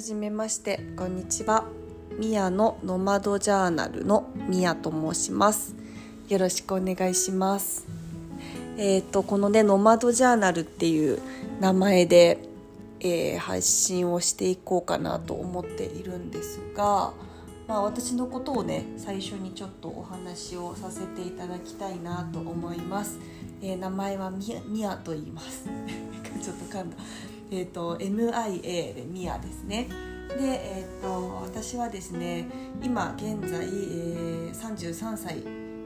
はじめましてこんにちは。ミヤのノマドジャーナルのミヤと申します。よろしくお願いします。えっ、ー、とこのねノマドジャーナルっていう名前で、えー、配信をしていこうかなと思っているんですがまあ、私のことをね最初にちょっとお話をさせていただきたいなと思います、えー、名前はミヤミヤと言います。ちょっと噛んだ。え、ー、と MIA でミヤですね。で、えーと、私はですね今現在、えー、33歳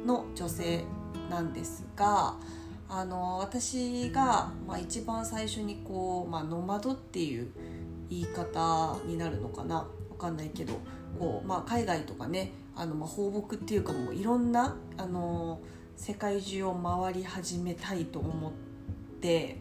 の女性なんですがあの私が、まあ、一番最初にこう、まあ、ノマドっていう言い方になるのかな。わかんないけどこう、まあ、海外とかねあの、まあ、放牧っていうかもういろんなあの世界中を回り始めたいと思って、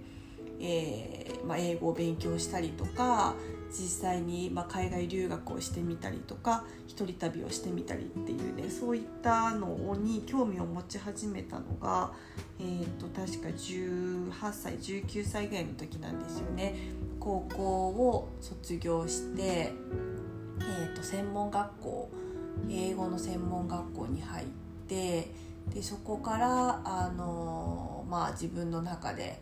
えーまあ、英語を勉強したりとか実際に、まあ、海外留学をしてみたりとか一人旅をしてみたりっていうねそういったのに興味を持ち始めたのが、えーと、確か18歳19歳ぐらいの時なんですよね。高校を卒業してえーと、専門学校英語の専門学校に入ってでそこからあの、まあ、自分の中で、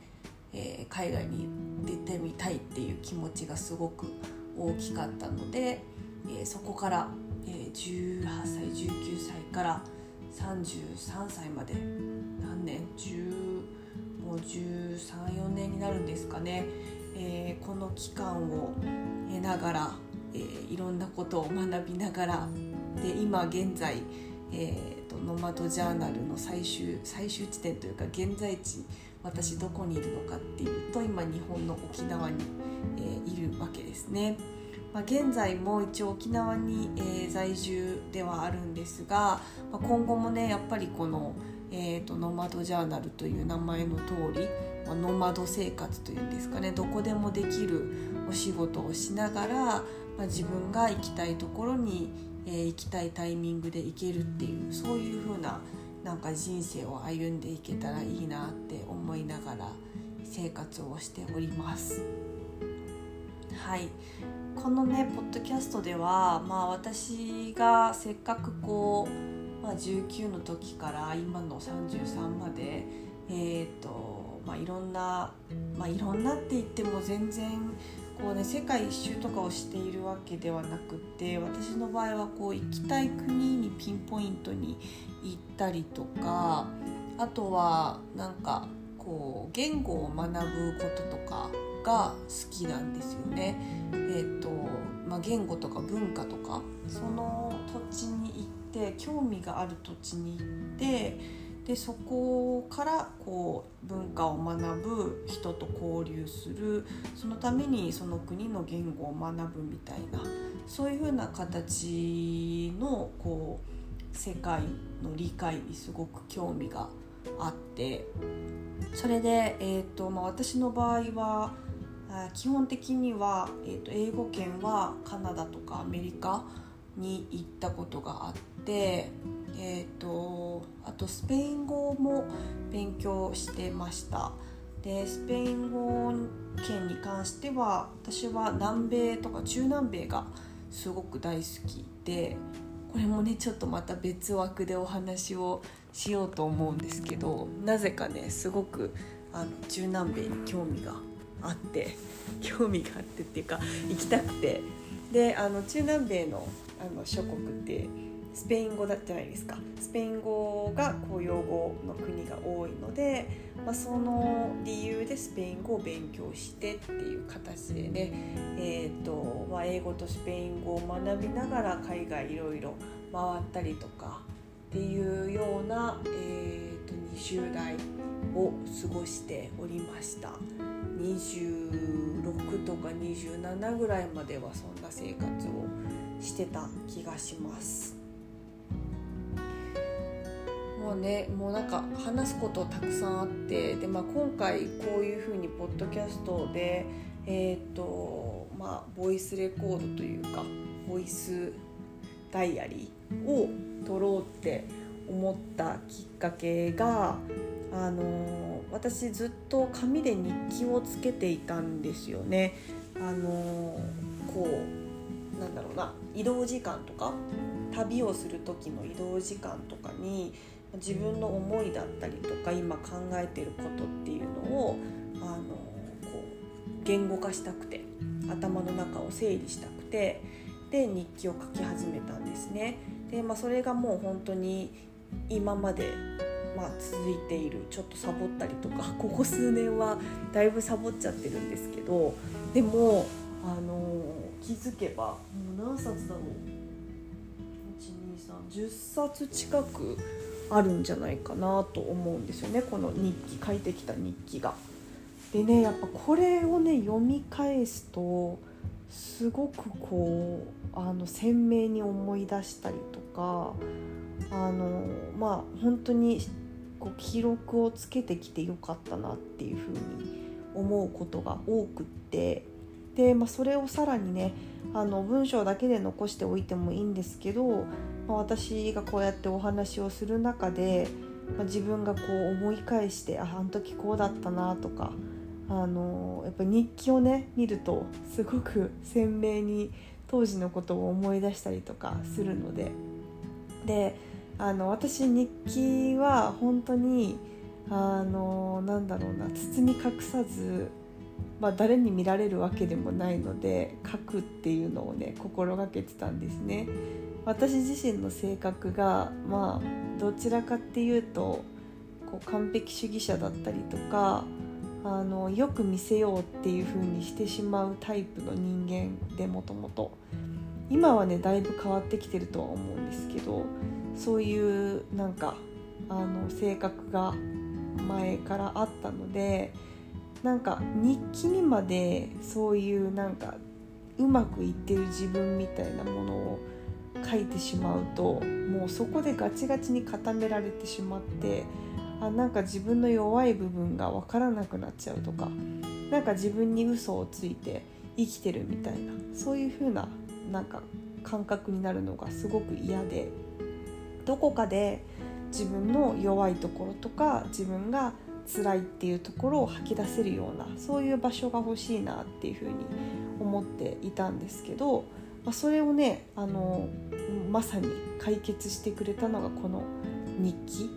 えー、海外に出てみたいっていう気持ちがすごく大きかったので、えー、そこから、えー、18歳19歳から33歳まで何年？10もう134年になるんですかね、えー、この期間を経ながらえー、いろんなことを学びながらで今現在、えーと、ノマドジャーナルの最終最終地点というか現在地私どこにいるのかっていうと今日本の沖縄に、えー、いるわけですね。まあ、現在も一応沖縄に、えー、在住ではあるんですが、まあ、今後もねやっぱりこの、えーと、ノマドジャーナルという名前の通り、まあ、ノマド生活というんですかねどこでもできるお仕事をしながら、まあ、自分が行きたいところに、えー、行きたいタイミングで行けるっていうそういう風ななんか人生を歩んでいけたらいいなって思いながら生活をしております。はいこのねポッドキャストでは、まあ、私がせっかくこう、まあ、19の時から今の33までえーとまあ、いろんな、まあ、いろんなって言っても全然こうね世界一周とかをしているわけではなくて私の場合はこう行きたい国にピンポイントに行ったりとかあとはなんかこう言語を学ぶこととかが好きなんですよね。えーとまあ、言語とか文化とかその土地に行って興味がある土地に行ってでそこからこう文化を学ぶ人と交流するそのためにその国の言語を学ぶみたいなそういうふうな形のこう世界の理解にすごく興味があってそれで、えーとまあ、私の場合は基本的には、えーと英語圏はカナダとかアメリカに行ったことがあってえーと、あとスペイン語も勉強してました。でスペイン語圏に関しては私は南米とか中南米がすごく大好きでこれもねちょっとまた別枠でお話をしようと思うんですけどなぜかねすごくあの中南米に興味があって 興味があってっていうか行きたくて。であの中南米のあの諸国ってスペイン語だじゃないですか？スペイン語が公用語の国が多いので、まあ、その理由でスペイン語を勉強してっていう形でね、えーとまあ、英語とスペイン語を学びながら海外いろいろ回ったりとかっていうような、えーと、20代を過ごしておりました26とか27ぐらいまではそんな生活をしてた気がします。もうねもうなんか話すことたくさんあってで、まあ、今回こういうふうにポッドキャストでえっ、ー、とまあボイスレコードというかボイスダイアリーを撮ろうって思ったきっかけがあの私ずっと紙で日記をつけていたんですよね。あのこうなんだろうな移動時間とか旅をする時の移動時間とかに自分の思いだったりとか今考えてることっていうのをあのこう言語化したくて頭の中を整理したくてで日記を書き始めたんですね。でまあ、それがもう本当に今までまあ、続いているちょっとサボったりとか ここ数年はだいぶサボっちゃってるんですけどでも、あの気づけばもう何冊だろう？12310冊近くあるんじゃないかなと思うんですよねこの日記書いてきた日記が。でねやっぱこれをね読み返すとすごくこうあの鮮明に思い出したりとかあのまあ本当にこう記録をつけてきてよかったなっていうふうに思うことが多くってで、まあ、それをさらにねあの文章だけで残しておいてもいいんですけど、私がこうやってお話をする中で、まあ、自分がこう思い返してああの時こうだったなとかあのやっぱ日記をね見るとすごく鮮明に当時のことを思い出したりとかするのでであの私日記は本当にあのなんだろうな包み隠さず、まあ、誰に見られるわけでもないので書くっていうのをね心がけてたんですね。私自身の性格がまあどちらかっていうとこう完璧主義者だったりとかあのよく見せようっていう風にしてしまうタイプの人間でもともと。今はねだいぶ変わってきてるとは思うんですけどそういうなんかあの性格が前からあったのでなんか日記にまでそういうなんかうまくいってる自分みたいなものを書いてしまうともうそこでガチガチに固められてしまってあなんか自分の弱い部分が分からなくなっちゃうとかなんか自分に嘘をついて生きてるみたいなそういう風ななんか感覚になるのがすごく嫌でどこかで自分の弱いところとか自分が辛いっていうところを吐き出せるようなそういう場所が欲しいなっていうふうに思っていたんですけど、まあ、それをねあのまさに解決してくれたのがこの日記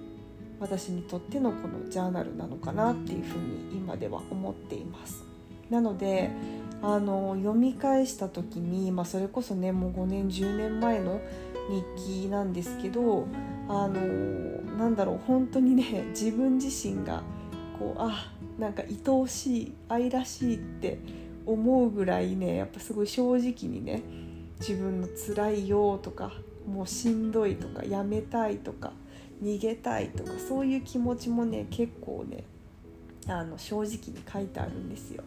私にとってのこのジャーナルなのかなっていうふうに今では思っています。なのであの読み返した時に、まあ、それこそねもう5年10年前の日記なんですけどあのなんだろう本当にね自分自身がこうあなんか愛おしい愛らしいって思うぐらいねやっぱすごい正直にね自分の辛いよとかもうしんどいとかやめたいとか逃げたいとかそういう気持ちもね結構ねあの正直に書いてあるんですよ。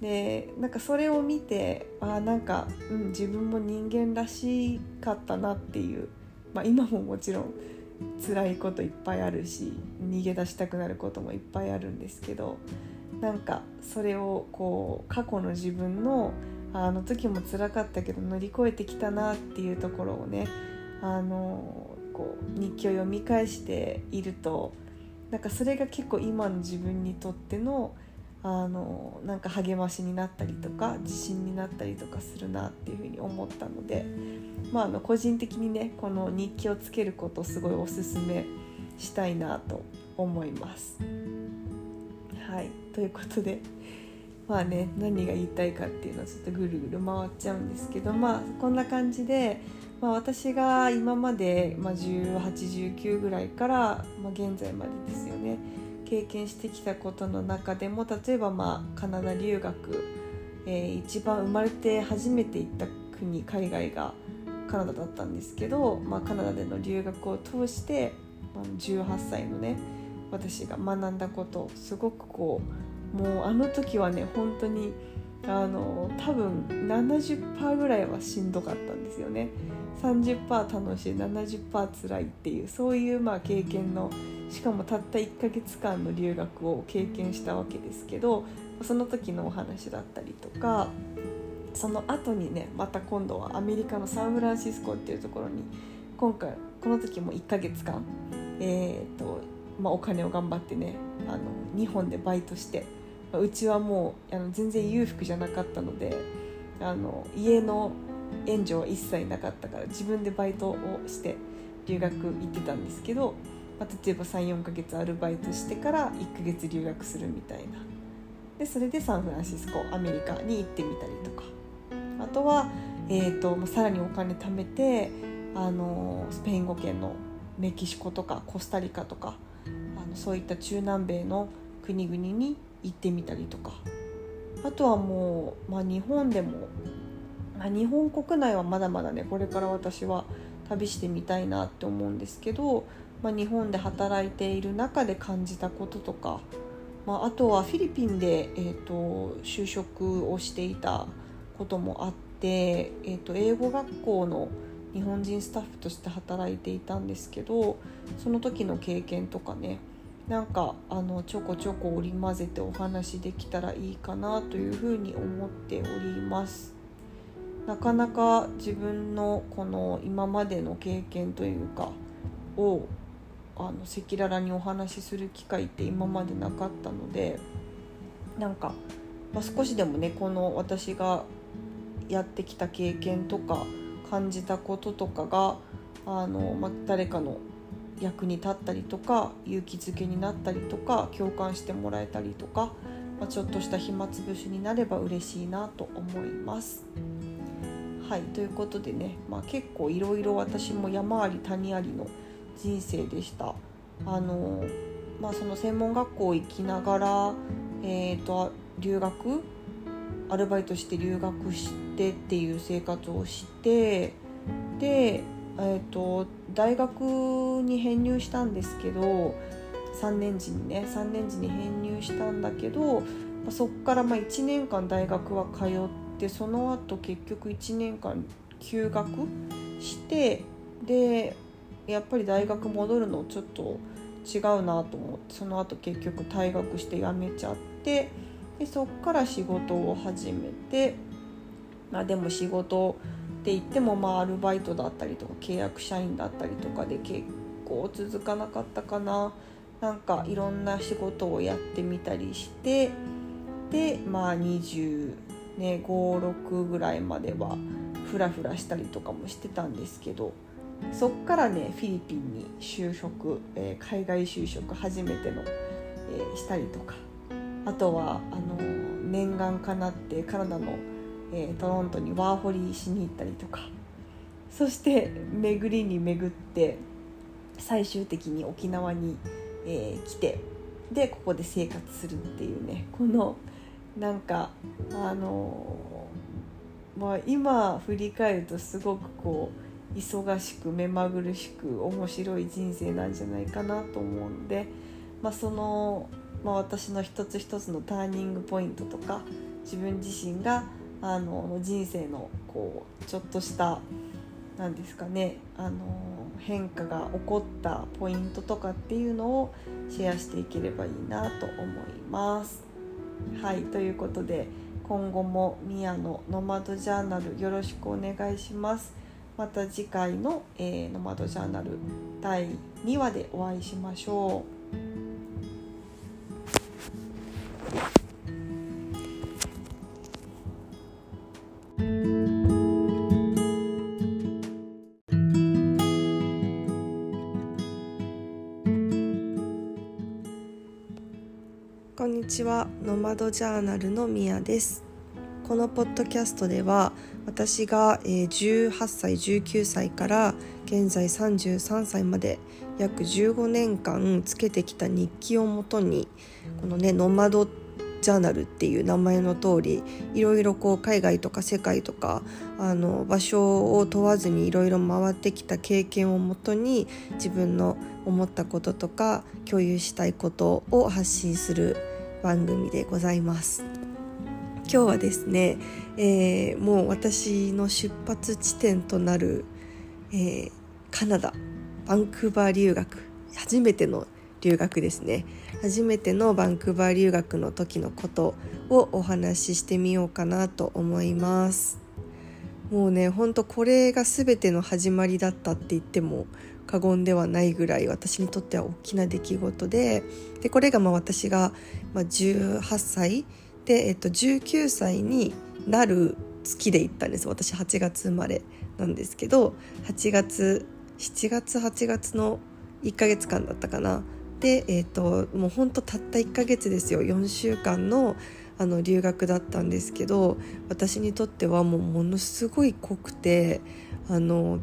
でなんかそれを見てあなんか、うん、自分も人間らしかったなっていう、まあ、今ももちろん辛いこといっぱいあるし逃げ出したくなることもいっぱいあるんですけどなんかそれをこう過去の自分のあの時も辛かったけど乗り越えてきたなっていうところをねあのこう日記を読み返しているとなんかそれが結構今の自分にとってのあのなんか励ましになったりとか自信になったりとかするなっていうふうに思ったので、まあ、あの個人的にねこの日記をつけることをすごいおすすめしたいなと思います。はいということでまあね何が言いたいかっていうのはちょっとぐるぐる回っちゃうんですけどまあこんな感じで、まあ、私が今まで、まあ、1819ぐらいから、まあ、現在までですよね経験してきたことの中でも例えばまあカナダ留学、えー、一番生まれて初めて行った国海外がカナダだったんですけど、まあ、カナダでの留学を通して、まあ、18歳のね私が学んだことすごくこうもうあの時はね本当にあの多分70%ぐらいはしんどかったんですよね。30%楽しい70%辛いっていうそういうまあ経験のしかもたった1ヶ月間の留学を経験したわけですけどその時のお話だったりとかその後にねまた今度はアメリカのサンフランシスコっていうところに今回この時も1ヶ月間、えーとまあ、お金を頑張ってねあの日本でバイトして、うちはもうあの全然裕福じゃなかったのであの家の援助は一切なかったから自分でバイトをして留学行ってたんですけど、まあ、例えば34ヶ月アルバイトしてから1ヶ月留学するみたいな。でそれでサンフランシスコアメリカに行ってみたりとか。あとは、えーと、さらにお金貯めてあのスペイン語圏のメキシコとかコスタリカとかあのそういった中南米の国々に行ってみたりとか。あとはもう、まあ、日本でも、まあ、日本国内はまだまだねこれから私は旅してみたいなって思うんですけど、まあ、日本で働いている中で感じたこととか、まあ、あとはフィリピンで、えーと、就職をしていたこともあって、えーと、英語学校の日本人スタッフとして働いていたんですけどその時の経験とかねなんかあのちょこちょこ織り交ぜてお話できたらいいかなというふうに思っております。なかなか自分のこの今までの経験というかをあの赤裸々にお話しする機会って今までなかったのでなんか、まあ、少しでもねこの私がやってきた経験とか感じたこととかがあの、まあ、誰かの役に立ったりとか勇気づけになったりとか共感してもらえたりとか、まあ、ちょっとした暇つぶしになれば嬉しいなと思います。はいということでね、まあ、結構いろいろ私も山あり谷ありの人生でした。あのまあ、その専門学校行きながら、えーと、留学アルバイトして留学してっていう生活をしてで、えーと、大学に編入したんですけど3年時にね3年時に編入したんだけど、そっからま1年間大学は通ってその後結局1年間休学してでやっぱり大学戻るのちょっと違うなと思ってその後結局退学して辞めちゃってでそっから仕事を始めて、まあ、でも仕事って言ってもまあアルバイトだったりとか契約社員だったりとかで結構続かなかったかな。なんかいろんな仕事をやってみたりしてでまあ20ね56ぐらいまではフラフラしたりとかもしてたんですけどそっからねフィリピンに就職、えー、海外就職初めての、えー、したりとか。あとはあの念願かなってカナダの、えー、トロントにワーホリしに行ったりとか。そして巡りに巡って最終的に沖縄に、え来てでここで生活するっていうね。このなんかあのまあ今振り返るとすごくこう忙しく目まぐるしく面白い人生なんじゃないかなと思うんで、まあ、その、まあ、私の一つ一つのターニングポイントとか自分自身があの人生のこうちょっとした何ですかねあの変化が起こったポイントとかっていうのをシェアしていければいいなと思います。はいということで今後もミヤのノマドジャーナルよろしくお願いします。また次回の、えー、ノマドジャーナル第2話でお会いしましょう。ちはノマドジャーナルのミヤです。このポッドキャストでは私が18歳19歳から現在33歳まで約15年間つけてきた日記をもとにこのねノマドジャーナルっていう名前の通りいろいろこう海外とか世界とかあの場所を問わずにいろいろ回ってきた経験をもとに自分の思ったこととか共有したいことを発信する番組でございます。今日はですね、えー、もう私の出発地点となる、えー、カナダバンクーバー留学初めての留学ですね。初めてのバンクーバー留学の時のことをお話ししてみようかなと思います。もうねほんとこれが全ての始まりだったって言っても過言ではないぐらい私にとっては大きな出来事ででこれがまあ私が、まあ、18歳で、えっと、19歳になる月で行ったんです。私8月生まれなんですけど8月7月8月の1ヶ月間だったかな。で、えーと、もうほんとたった1ヶ月ですよ。4週間のあの留学だったんですけど私にとってはもうものすごい濃くてあの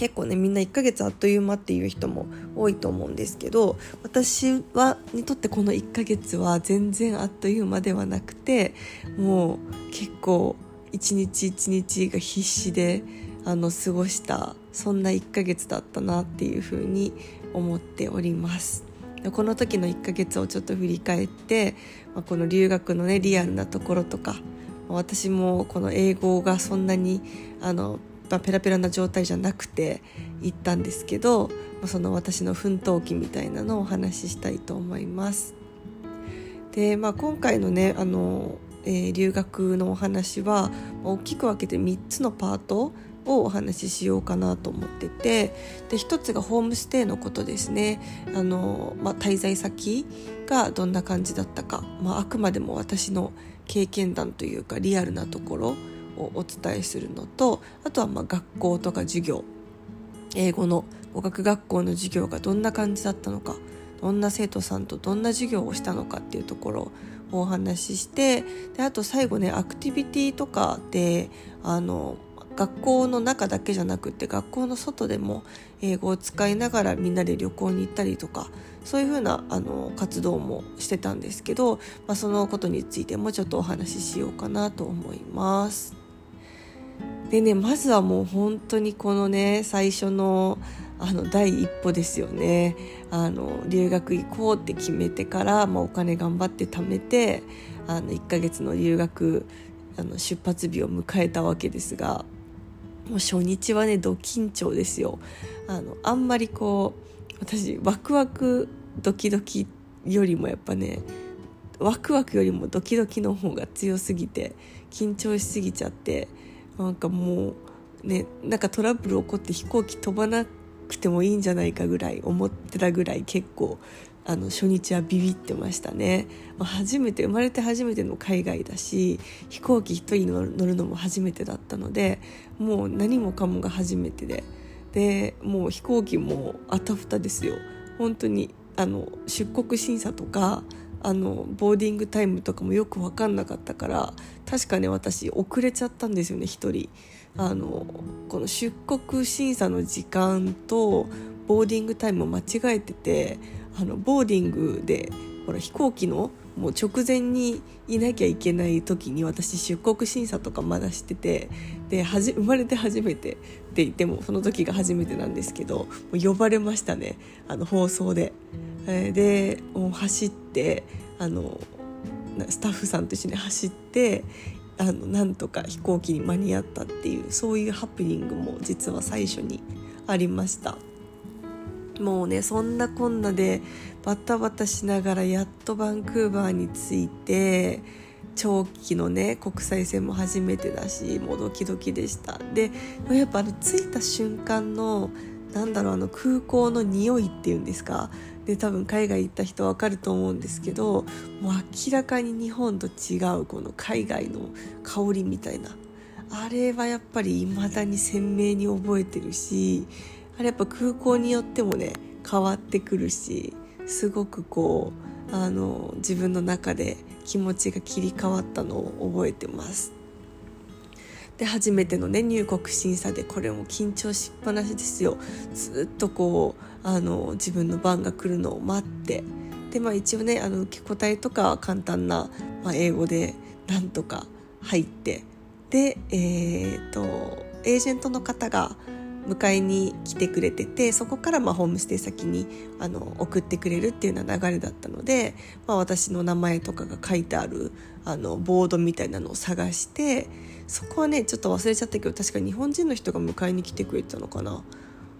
結構ねみんな1ヶ月あっという間っていう人も多いと思うんですけど私はにとってこの1ヶ月は全然あっという間ではなくてもう結構一日一日が必死であの過ごしたそんな1ヶ月だったなっていうふうに思っております。この時の1ヶ月をちょっと振り返って、まあ、この留学のねリアルなところとか私もこの英語がそんなにあの、まあ、ペラペラな状態じゃなくて行ったんですけどその私の奮闘記みたいなのをお話ししたいと思います。で、まあ、今回のねあの、えー、留学のお話は大きく分けて3つのパートをお話ししようかなと思っててで一つがホームステイのことですねあの、まあ、滞在先がどんな感じだったか、まあ、あくまでも私の経験談というかリアルなところをお伝えするのとあとはま学校とか授業英語の語学学校の授業がどんな感じだったのかどんな生徒さんとどんな授業をしたのかっていうところをお話ししてであと最後ねアクティビティとかであの学校の中だけじゃなくって学校の外でも英語を使いながらみんなで旅行に行ったりとかそういうふうなあの活動もしてたんですけど、まあ、そのことについてもちょっとお話ししようかなと思います。でねまずはもう本当にこのね最初のあの第一歩ですよね。あの留学行こうって決めてから、まあ、お金頑張って貯めてあの1ヶ月の留学あの出発日を迎えたわけですがもう初日はねド緊張ですよ。あのあんまりこう私ワクワクドキドキよりもやっぱねワクワクよりもドキドキの方が強すぎて緊張しすぎちゃってなんかもうねなんかトラブル起こって飛行機飛ばなくてもいいんじゃないかぐらい思ってたぐらい結構あの初日はビビってましたね、初めて生まれて初めての海外だし飛行機一人乗るのも初めてだったのでもう何もかもが初めてで。でもう飛行機もあたふたですよ。本当にあの出国審査とかあの boarding time とかもよく分かんなかったから確かね私遅れちゃったんですよね1人あのこの出国審査の時間と boarding time を間違えててあの boarding でほら飛行機のもう直前にいなきゃいけない時に私出国審査とかまだしててで生まれて初めてって言ってもその時が初めてなんですけど呼ばれましたねあの放送で。えー、でもう走ってあのスタッフさんと一緒に走ってあのなんとか飛行機に間に合ったっていうそういうハプニングも実は最初にありました。もうねそんなこんなでバタバタしながらやっとバンクーバーに着いて長期のね国際線も初めてだしもうドキドキでしたでやっぱあの着いた瞬間のなんだろうあの空港の匂いっていうんですかで多分海外行った人わかると思うんですけどもう明らかに日本と違うこの海外の香りみたいなあれはやっぱり未だに鮮明に覚えてるしあれやっぱ空港によってもね変わってくるしすごくこうあの自分の中で気持ちが切り替わったのを覚えてます。で初めてのね入国審査でこれも緊張しっぱなしですよ。ずっとこうあの自分の番が来るのを待って。でまあ一応ねあの受け答えとか簡単な、まあ、英語でなんとか入って。でえー、とエージェントの方が迎えに来てくれててそこからまあホームステイ先にあの送ってくれるっていうような流れだったので、まあ、私の名前とかが書いてあるあのボードみたいなのを探してそこはねちょっと忘れちゃったけど確か日本人の人が迎えに来てくれてたのかな。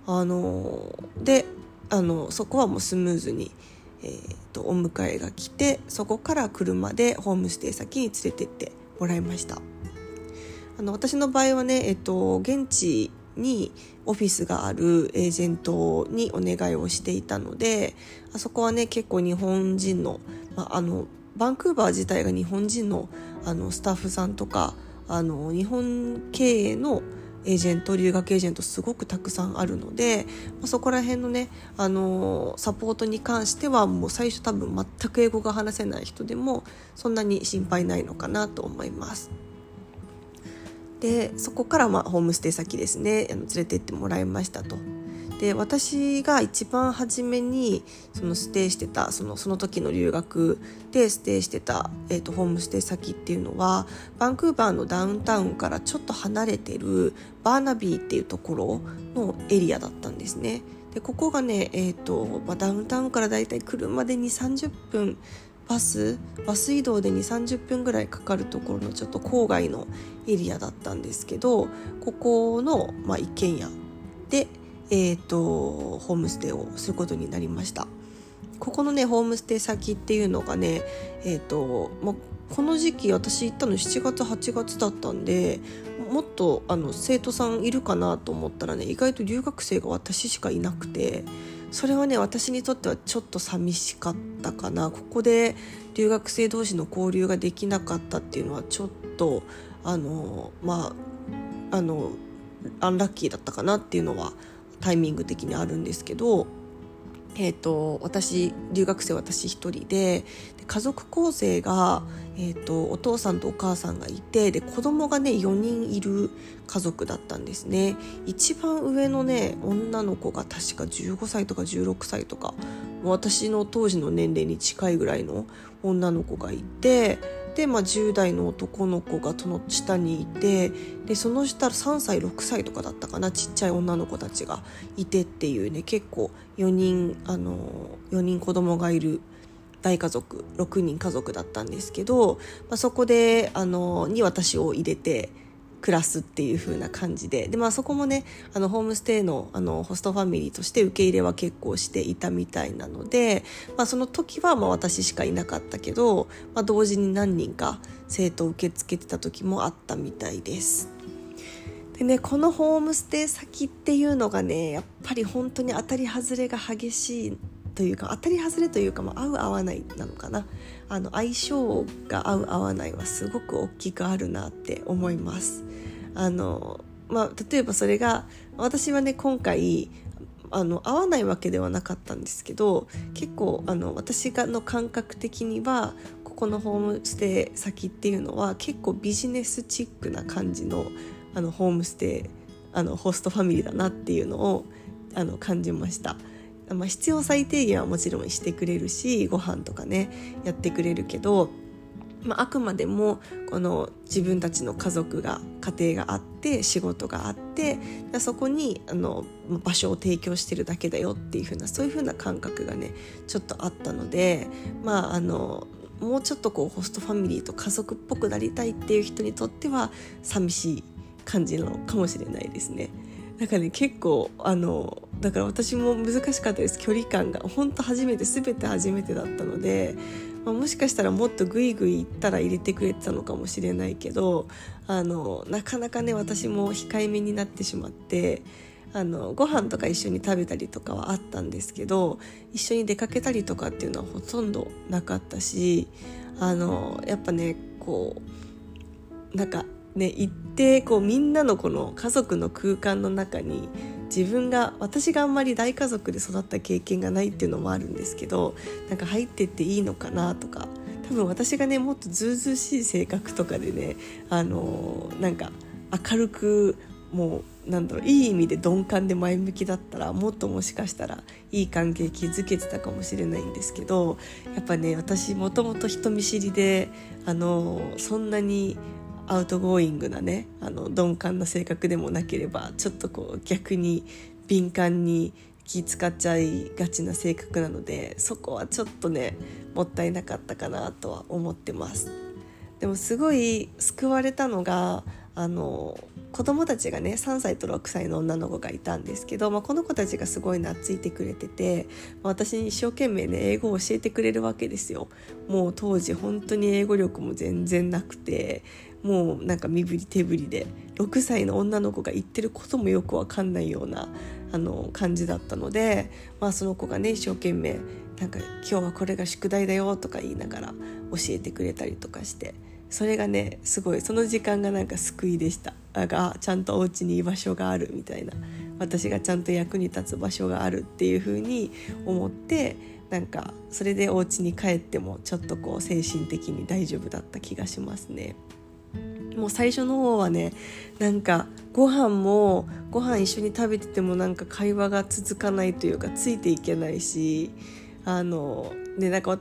あのであのそこはもうスムーズに、えーと、お迎えが来てそこから車でホームステイ先に連れてってもらいました。あの私の場合はね、えっと、現地にオフィスがあるエージェントにお願いをしていたのであそこはね結構日本人の,、まあ、あのバンクーバー自体が日本人のあのスタッフさんとかあの日本経営のエージェント留学エージェントすごくたくさんあるので、ま、そこら辺のね、あのサポートに関してはもう最初多分全く英語が話せない人でもそんなに心配ないのかなと思います。でそこからまあホームステイ先ですねあの連れて行ってもらいましたと。で私が一番初めにそのステイしてたそのその時の留学でステイしてた、えーと、ホームステイ先っていうのはバンクーバーのダウンタウンからちょっと離れてるバーナビーっていうところのエリアだったんですね。でここがね、えーとまあ、ダウンタウンからだいたい車で2 3 0分バスバス移動で2 3 0分ぐらいかかるところのちょっと郊外のエリアだったんですけどここの、まあ、一軒家でえーと、ホームステイをすることになりました。ここのねホームステイ先っていうのがねえ、ー、と、まこの時期私行ったの7月8月だったんでもっとあの生徒さんいるかなと思ったらね意外と留学生が私しかいなくてそれはね私にとってはちょっと寂しかったかな。ここで留学生同士の交流ができなかったっていうのはちょっとあのまああのアンラッキーだったかなっていうのはタイミング的にあるんですけど、えーと、私留学生私一人で家族構成が、えーと、お父さんとお母さんがいてで子供がね4人いる家族だったんですね。一番上のね女の子が確か15歳とか16歳とか私の当時の年齢に近いぐらいの女の子がいてで、まあ、10代の男の子がその下にいてでその下3歳6歳とかだったかなちっちゃい女の子たちがいてっていうね結構4人あの4人子供がいる大家族6人家族だったんですけど、まあ、そこであのに私を入れて暮らすっていう風な感じでで、まあ、そこもねあのホームステイのあのホストファミリーとして受け入れは結構していたみたいなので、まあ、その時はまあ私しかいなかったけど、まあ、同時に何人か生徒を受け付けてた時もあったみたいです。でねこのホームステイ先っていうのがねやっぱり本当に当たり外れが激しいというか当たり外れというか、まあ、合う合わないなのかなあの相性が合う合わないはすごく大きくあるなって思います。あのまあ、例えばそれが私はね今回あの合わないわけではなかったんですけど結構あの私がの感覚的にはここのホームステイ先っていうのは結構ビジネスチックな感じのあのホームステイあのホストファミリーだなっていうのをあの感じました。まあ、必要最低限はもちろんしてくれるしご飯とかねやってくれるけど、まあ、くまでもこの自分たちの家族が家庭があって仕事があってそこにあの場所を提供してるだけだよっていう風なそういう風な感覚がねちょっとあったのでまああのもうちょっとこうホストファミリーと家族っぽくなりたいっていう人にとっては寂しい感じなのかもしれないですね。なんかね結構あのだから私も難しかったです。距離感が。本当初めて全て初めてだったので、まあ、もしかしたらもっとグイグイいったら入れてくれてたのかもしれないけどあのなかなかね私も控えめになってしまってあのご飯とか一緒に食べたりとかはあったんですけど一緒に出かけたりとかっていうのはほとんどなかったしあのやっぱねこうなんかね行ってこうみんなのこの家族の空間の中に自分が私があんまり大家族で育った経験がないっていうのもあるんですけどなんか入ってっていいのかなとか多分私がねもっとずうずうしい性格とかでねあのー、なんか明るくもうなんだろういい意味で鈍感で前向きだったらもっともしかしたらいい関係築けてたかもしれないんですけどやっぱね私もともと人見知りであのそんなに outgoing なねあの鈍感な性格でもなければちょっとこう逆に敏感に気使っちゃいがちな性格なのでそこはちょっとねもったいなかったかなとは思ってます。でもすごい救われたのがあの子供たちがね3歳と6歳の女の子がいたんですけど、まあ、この子たちがすごい懐いてくれてて、まあ、私に一生懸命ね英語を教えてくれるわけですよ。もう当時本当に英語力も全然なくてもうなんか身振り手振りで6歳の女の子が言ってることもよくわかんないようなあの感じだったので、まあ、その子がね一生懸命なんか今日はこれが宿題だよとか言いながら教えてくれたりとかしてそれがねすごいその時間がなんか救いでしたあがちゃんとお家に居場所があるみたいな私がちゃんと役に立つ場所があるっていう風に思ってなんかそれでお家に帰ってもちょっとこう精神的に大丈夫だった気がしますね。もう最初の方はねなんかご飯もご飯一緒に食べててもなんか会話が続かないというかついていけないしあのでなんか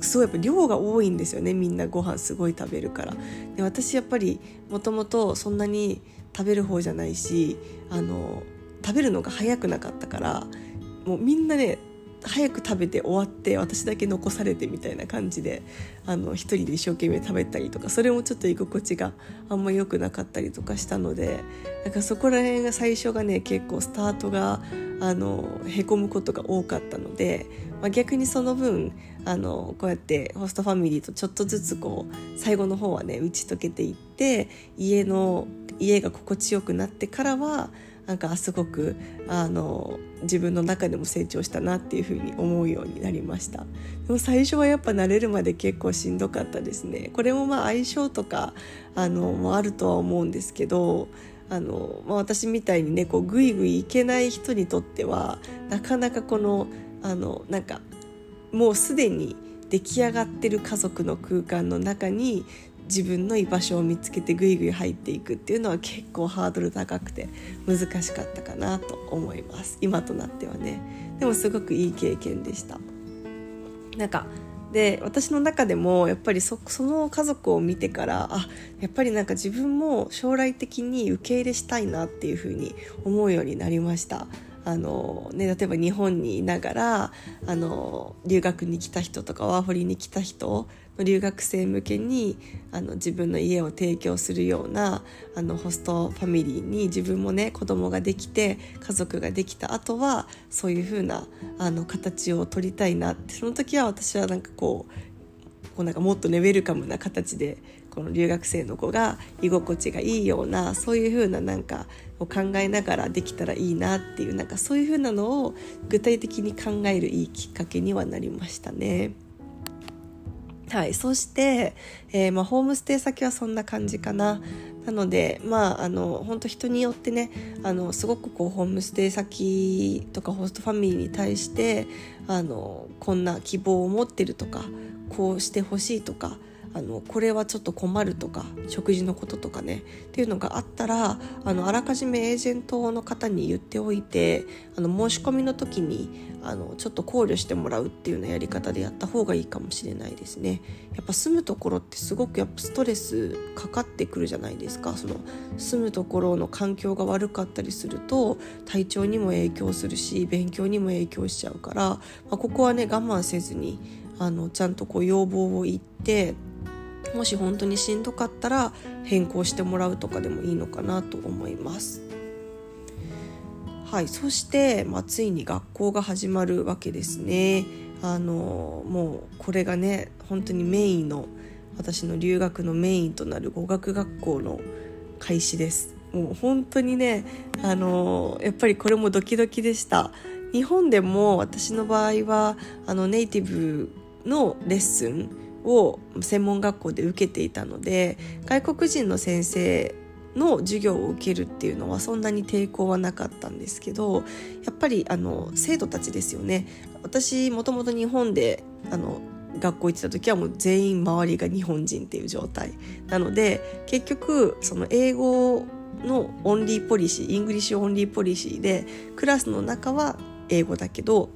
すごいやっぱ量が多いんですよねみんなご飯すごい食べるから。で私やっぱりもともとそんなに食べる方じゃないしあの食べるのが早くなかったからもうみんなね早く食べて終わって私だけ残されてみたいな感じであの一人で一生懸命食べたりとかそれもちょっと居心地があんま良くなかったりとかしたのでなんかそこら辺が最初がね結構スタートがあのへこむことが多かったので、まあ、逆にその分あのこうやってホストファミリーとちょっとずつこう最後の方はね打ち解けていって家の家が心地よくなってからはなんかすごくあの自分の中でも成長したなっていうふうに思うようになりました。でも最初はやっぱ慣れるまで結構しんどかったですね。これもまあ相性とかあのもあるとは思うんですけどあの、まあ、私みたいにねこうグイグイいけない人にとってはなかなかこのあのなんかもうすでに出来上がってる家族の空間の中に自分の居場所を見つけてぐいぐい入っていくっていうのは結構ハードル高くて難しかったかなと思います。今となってはね。でもすごくいい経験でした。なんかで私の中でもやっぱりその家族を見てからあやっぱりなんか自分も将来的に受け入れしたいなっていうふうに思うようになりました。あの、ね、例えば日本にいながらあの留学に来た人とかワーホリに来た人留学生向けにあの自分の家を提供するようなあのホストファミリーに自分もね子供ができて家族ができた後はそういう風なあな形を取りたいなってその時は私はなんかこうこうなんかもっとねウェルカムな形でこの留学生の子が居心地がいいようなそういう風ななんかを考えながらできたらいいなっていうなんかそういう風なのを具体的に考えるいいきっかけにはなりましたね。はい、そして、えー、まあ、ホームステイ先はそんな感じかな。なので、まあ、あの本当人によってねあのすごくこうホームステイ先とかホストファミリーに対してあのこんな希望を持ってるとかこうしてほしいとかあのこれはちょっと困るとか食事のこととかねっていうのがあったらあのあらかじめエージェントの方に言っておいてあの申し込みの時にあのちょっと考慮してもらうっていうようなやり方でやった方がいいかもしれないですね。やっぱ住むところってすごくやっぱストレスかかってくるじゃないですかその住むところの環境が悪かったりすると体調にも影響するし勉強にも影響しちゃうから、まあ、ここはね我慢せずにあのちゃんとこう要望を言ってもし本当にしんどかったら変更してもらうとかでもいいのかなと思います。はい、そして、まあ、ついに学校が始まるわけですね。あのもうこれがね本当にメインの私の留学のメインとなる語学学校の開始です。もう本当にねあのやっぱりこれもドキドキでした。日本でも私の場合はあのネイティブのレッスンを専門学校で受けていたので外国人の先生の授業を受けるっていうのはそんなに抵抗はなかったんですけどやっぱりあの生徒たちですよね。私もともと日本であの学校行ってた時はもう全員周りが日本人っていう状態。なので結局その英語の only policy English only policy でクラスの中は英語だけど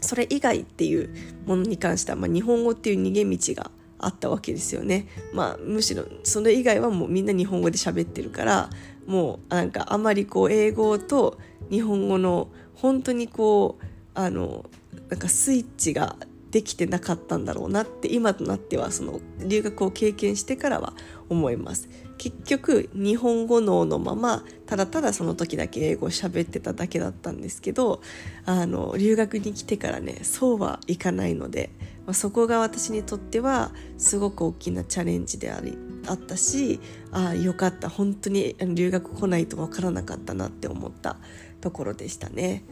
それ以外っていうものに関しては、まあ、日本語っていう逃げ道があったわけですよね。まあ、むしろそれ以外はもうみんな日本語で喋ってるからもうなんかあまりこう英語と日本語の本当にこうあのなんかスイッチができてなかったんだろうなって今となってはその留学を経験してからは思います結局日本語脳のままただただその時だけ英語を喋ってただけだったんですけどあの留学に来てからねそうはいかないので、まあ、そこが私にとってはすごく大きなチャレンジでありあったしああよかった本当に留学来ないと分からなかったなって思ったところでしたね。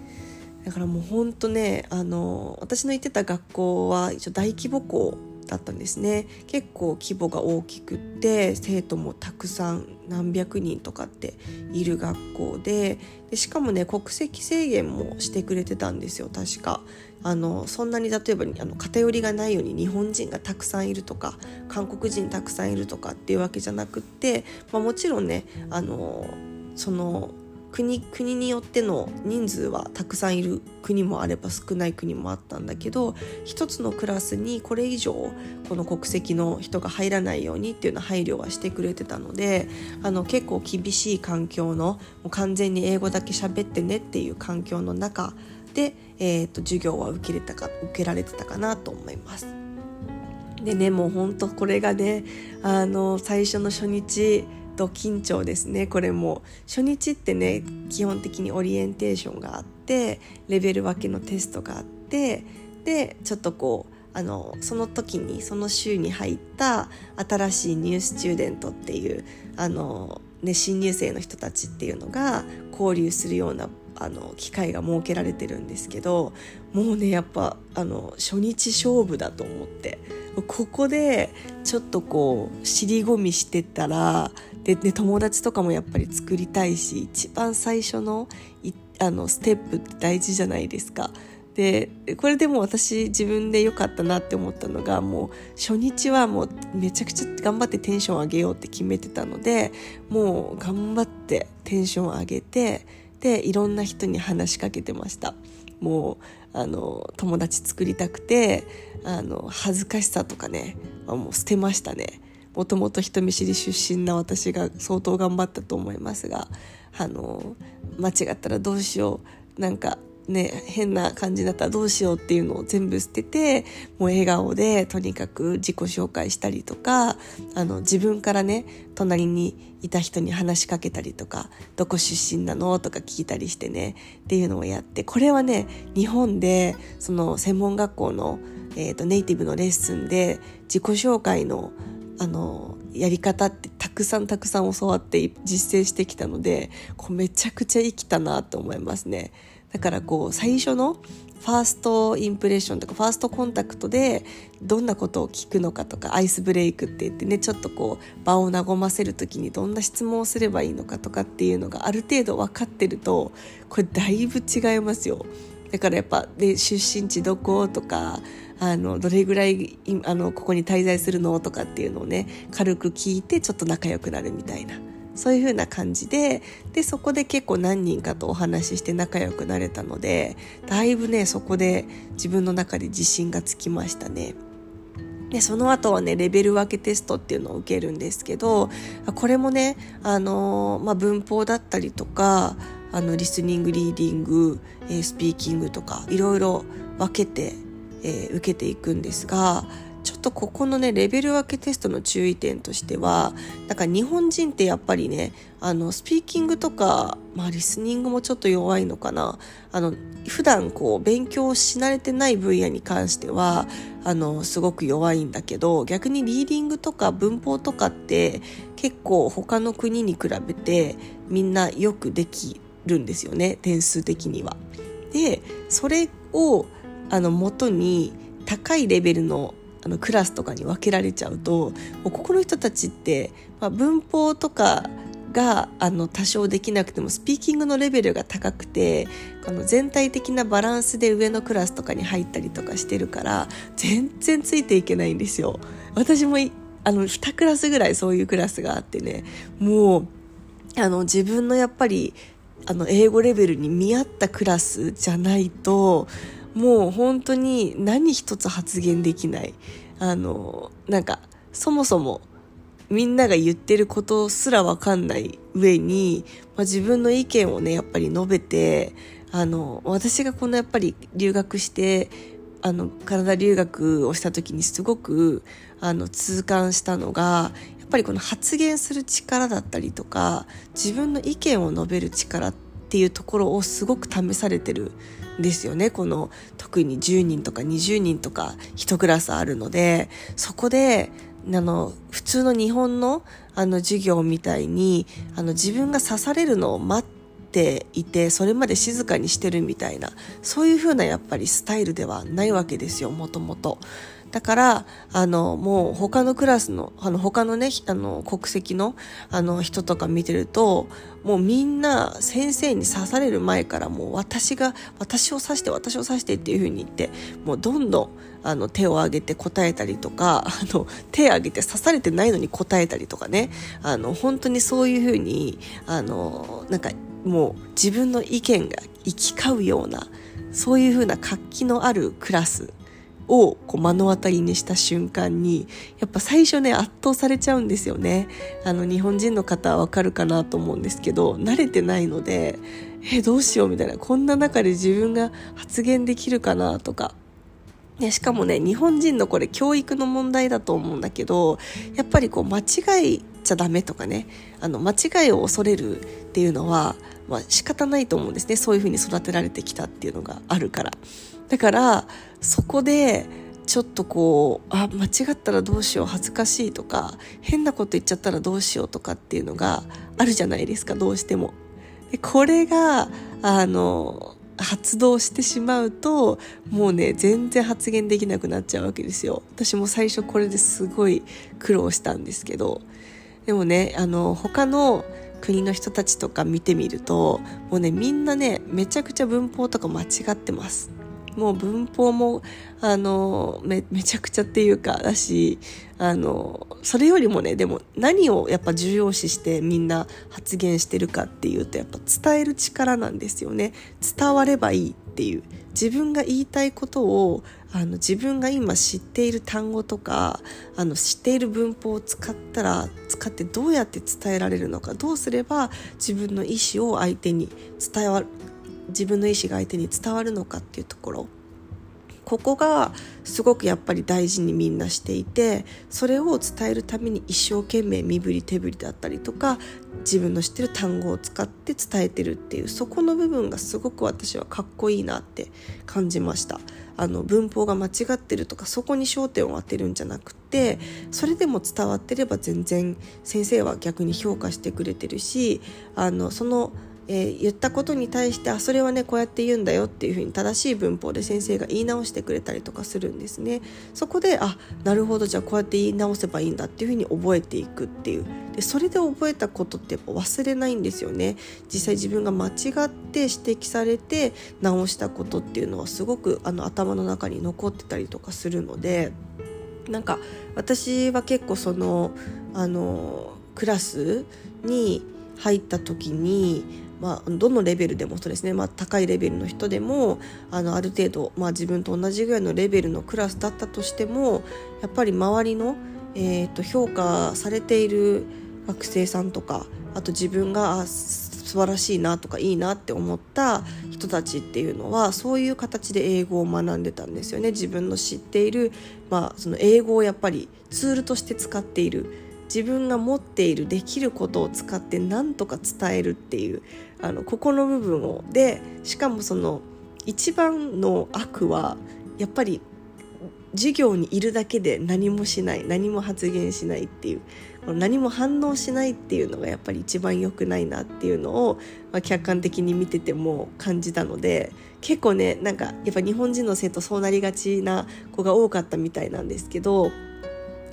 だからもうほんとねあの私の行ってた学校は一応大規模校だったんですね。結構規模が大きくって生徒もたくさん何百人とかっている学校ででしかもね国籍制限もしてくれてたんですよ確か。あのそんなに例えばあの偏りがないように日本人がたくさんいるとか韓国人たくさんいるとかっていうわけじゃなくって、まあ、もちろんねあのその国国によっての人数はたくさんいる国もあれば少ない国もあったんだけど一つのクラスにこれ以上この国籍の人が入らないようにっていうの配慮はしてくれてたのであの結構厳しい環境のもう完全に英語だけ喋ってねっていう環境の中で、えーと、授業は受けれたか受けられてたかなと思います。でねもうほんとこれがねあの最初の初日と緊張ですね。これも初日ってね基本的にオリエンテーションがあってレベル分けのテストがあってでちょっとこうあのその時にその週に入った新しいニュースチューデントっていうあの、ね、新入生の人たちっていうのが交流するようなあの機会が設けられてるんですけどもうねやっぱあの初日勝負だと思ってここでちょっとこう尻込みしてたらで、ね、友達とかもやっぱり作りたいし一番最初のあのステップって大事じゃないですか。でこれでも私自分で良かったなって思ったのがもう初日はもうめちゃくちゃ頑張ってテンション上げようって決めてたのでもう頑張ってテンション上げてでいろんな人に話しかけてましたもうあの友達作りたくてあの恥ずかしさとかねもう捨てましたねもともと人見知り出身な私が相当頑張ったと思いますがあの間違ったらどうしよう。なんかね変な感じだったらどうしようっていうのを全部捨ててもう笑顔でとにかく自己紹介したりとかあの自分からね隣にいた人に話しかけたりとかどこ出身なのとか聞いたりしてねっていうのをやってこれはね日本でその専門学校の、えーとネイティブのレッスンで自己紹介のあのやり方ってたくさんたくさん教わって実践してきたのでこうめちゃくちゃ生きたなと思いますね。だからこう最初のファーストインプレッションとかファーストコンタクトでどんなことを聞くのかとかアイスブレイクって言ってねちょっとこう場を和ませる時にどんな質問をすればいいのかとかっていうのがある程度分かってるとこれだいぶ違いますよ。だからやっぱで出身地どことかあのどれぐらいあのここに滞在するのとかっていうのをね軽く聞いてちょっと仲良くなるみたいなそういう風な感じででそこで結構何人かとお話しして仲良くなれたのでだいぶねそこで自分の中で自信がつきましたね。でその後はねレベル分けテストっていうのを受けるんですけどこれもねあの、まあ、文法だったりとかあのリスニングリーディング、えスピーキングとかいろいろ分けてえー、受けていくんですがちょっとここのねレベル分けテストの注意点としてはなんか日本人ってやっぱりねあのスピーキングとか、まあ、リスニングもちょっと弱いのかな。あの普段こう勉強し慣れてない分野に関してはあのすごく弱いんだけど逆にリーディングとか文法とかって結構他の国に比べてみんなよくできるんですよね点数的には。でそれをあの元に高いレベルのあのクラスとかに分けられちゃうとここの人たちって、まあ、文法とかがあの多少できなくてもスピーキングのレベルが高くてこの全体的なバランスで上のクラスとかに入ったりとかしてるから全然ついていけないんですよ。私もあの2クラスぐらいそういうクラスがあってねもうあの自分のやっぱりあの英語レベルに見合ったクラスじゃないともう本当に何一つ発言できない。あの、なんか、そもそもみんなが言ってることすらわかんない上に、まあ、自分の意見をね、やっぱり述べて、あの、私がこのやっぱり留学して、あの、カナダ留学をした時にすごく、あの、痛感したのが、っぱりこの発言する力だったりとか、自分の意見を述べる力っていうところをすごく試されてるんですよねこの特に10人とか20人とか1クラスあるのでそこであの普通の日本のあの授業みたいにあの自分が刺されるのを待っていてそれまで静かにしてるみたいなそういう風なやっぱりスタイルではないわけですよもともと。だからあのもう他のクラスのあの他のねあの国籍のあの人とか見てるともうみんな先生に刺される前からもう私が私を刺して私を刺してっていう風に言ってもうどんどんあの手を挙げて答えたりとかあの手を挙げて刺されてないのに答えたりとかねあの本当にそういう風にあのなんかもう自分の意見が行き交うようなそういう風な活気のあるクラスをこう目の当たりにした瞬間にやっぱ最初ね圧倒されちゃうんですよね。あの日本人の方はわかるかなと思うんですけど慣れてないのでえどうしようみたいな。こんな中で自分が発言できるかなとか。ね、しかもね日本人のこれ教育の問題だと思うんだけどやっぱりこう間違いちゃダメとかねあの間違いを恐れるっていうのはまあ、仕方ないと思うんですね。そういうふうに育てられてきたっていうのがあるから。だからそこでちょっとこうあ間違ったらどうしよう恥ずかしいとか変なこと言っちゃったらどうしようとかっていうのがあるじゃないですかどうしても。でこれがあの発動してしまうともうね全然発言できなくなっちゃうわけですよ。私も最初これですごい苦労したんですけど。でもねあの他の国の人たちとか見てみるともうねみんなねめちゃくちゃ文法とか間違ってます。もう文法もあのめめちゃくちゃっていうかだしあのそれよりもねでも何をやっぱ重要視してみんな発言してるかっていうとやっぱ伝える力なんですよね。伝わればいいっていう。自分が言いたいことをあの自分が今知っている単語とかあの知っている文法を使ったら使ってどうやって伝えられるのかどうすれば自分の意思を相手に伝わ自分の意思が相手に伝わるのかっていうところ。ここがすごくやっぱり大事にみんなしていてそれを伝えるために一生懸命身振り手振りだったりとか自分の知ってる単語を使って伝えてるっていうそこの部分がすごく私はかっこいいなって感じました。あの文法が間違ってるとかそこに焦点を当てるんじゃなくてそれでも伝わってれば全然先生は逆に評価してくれてるしあのそのえー、言ったことに対してあそれはねこうやって言うんだよっていうふうに正しい文法で先生が言い直してくれたりとかするんですね。そこであなるほどじゃあこうやって言い直せばいいんだっていうふうに覚えていくっていう。でそれで覚えたことってやっ忘れないんですよね。実際自分が間違って指摘されて直したことっていうのはすごくあの頭の中に残ってたりとかするのでなんか私は結構そのあのクラスに入った時にまあ、どのレベルでもそうですね、まあ、高いレベルの人でもあのある程度、まあ、自分と同じぐらいのレベルのクラスだったとしてもやっぱり周りの、えーと、評価されている学生さんとかあと自分があ素晴らしいなとかいいなって思った人たちっていうのはそういう形で英語を学んでたんですよね。自分の知っている、まあ、その英語をやっぱりツールとして使っている自分が持っているできることを使って何とか伝えるっていうあのここの部分を。でしかもその一番の悪はやっぱり授業にいるだけで何もしない何も発言しないっていう何も反応しないっていうのがやっぱり一番良くないなっていうのを、まあ、客観的に見てても感じたので結構ねなんかやっぱ日本人の生徒そうなりがちな子が多かったみたいなんですけど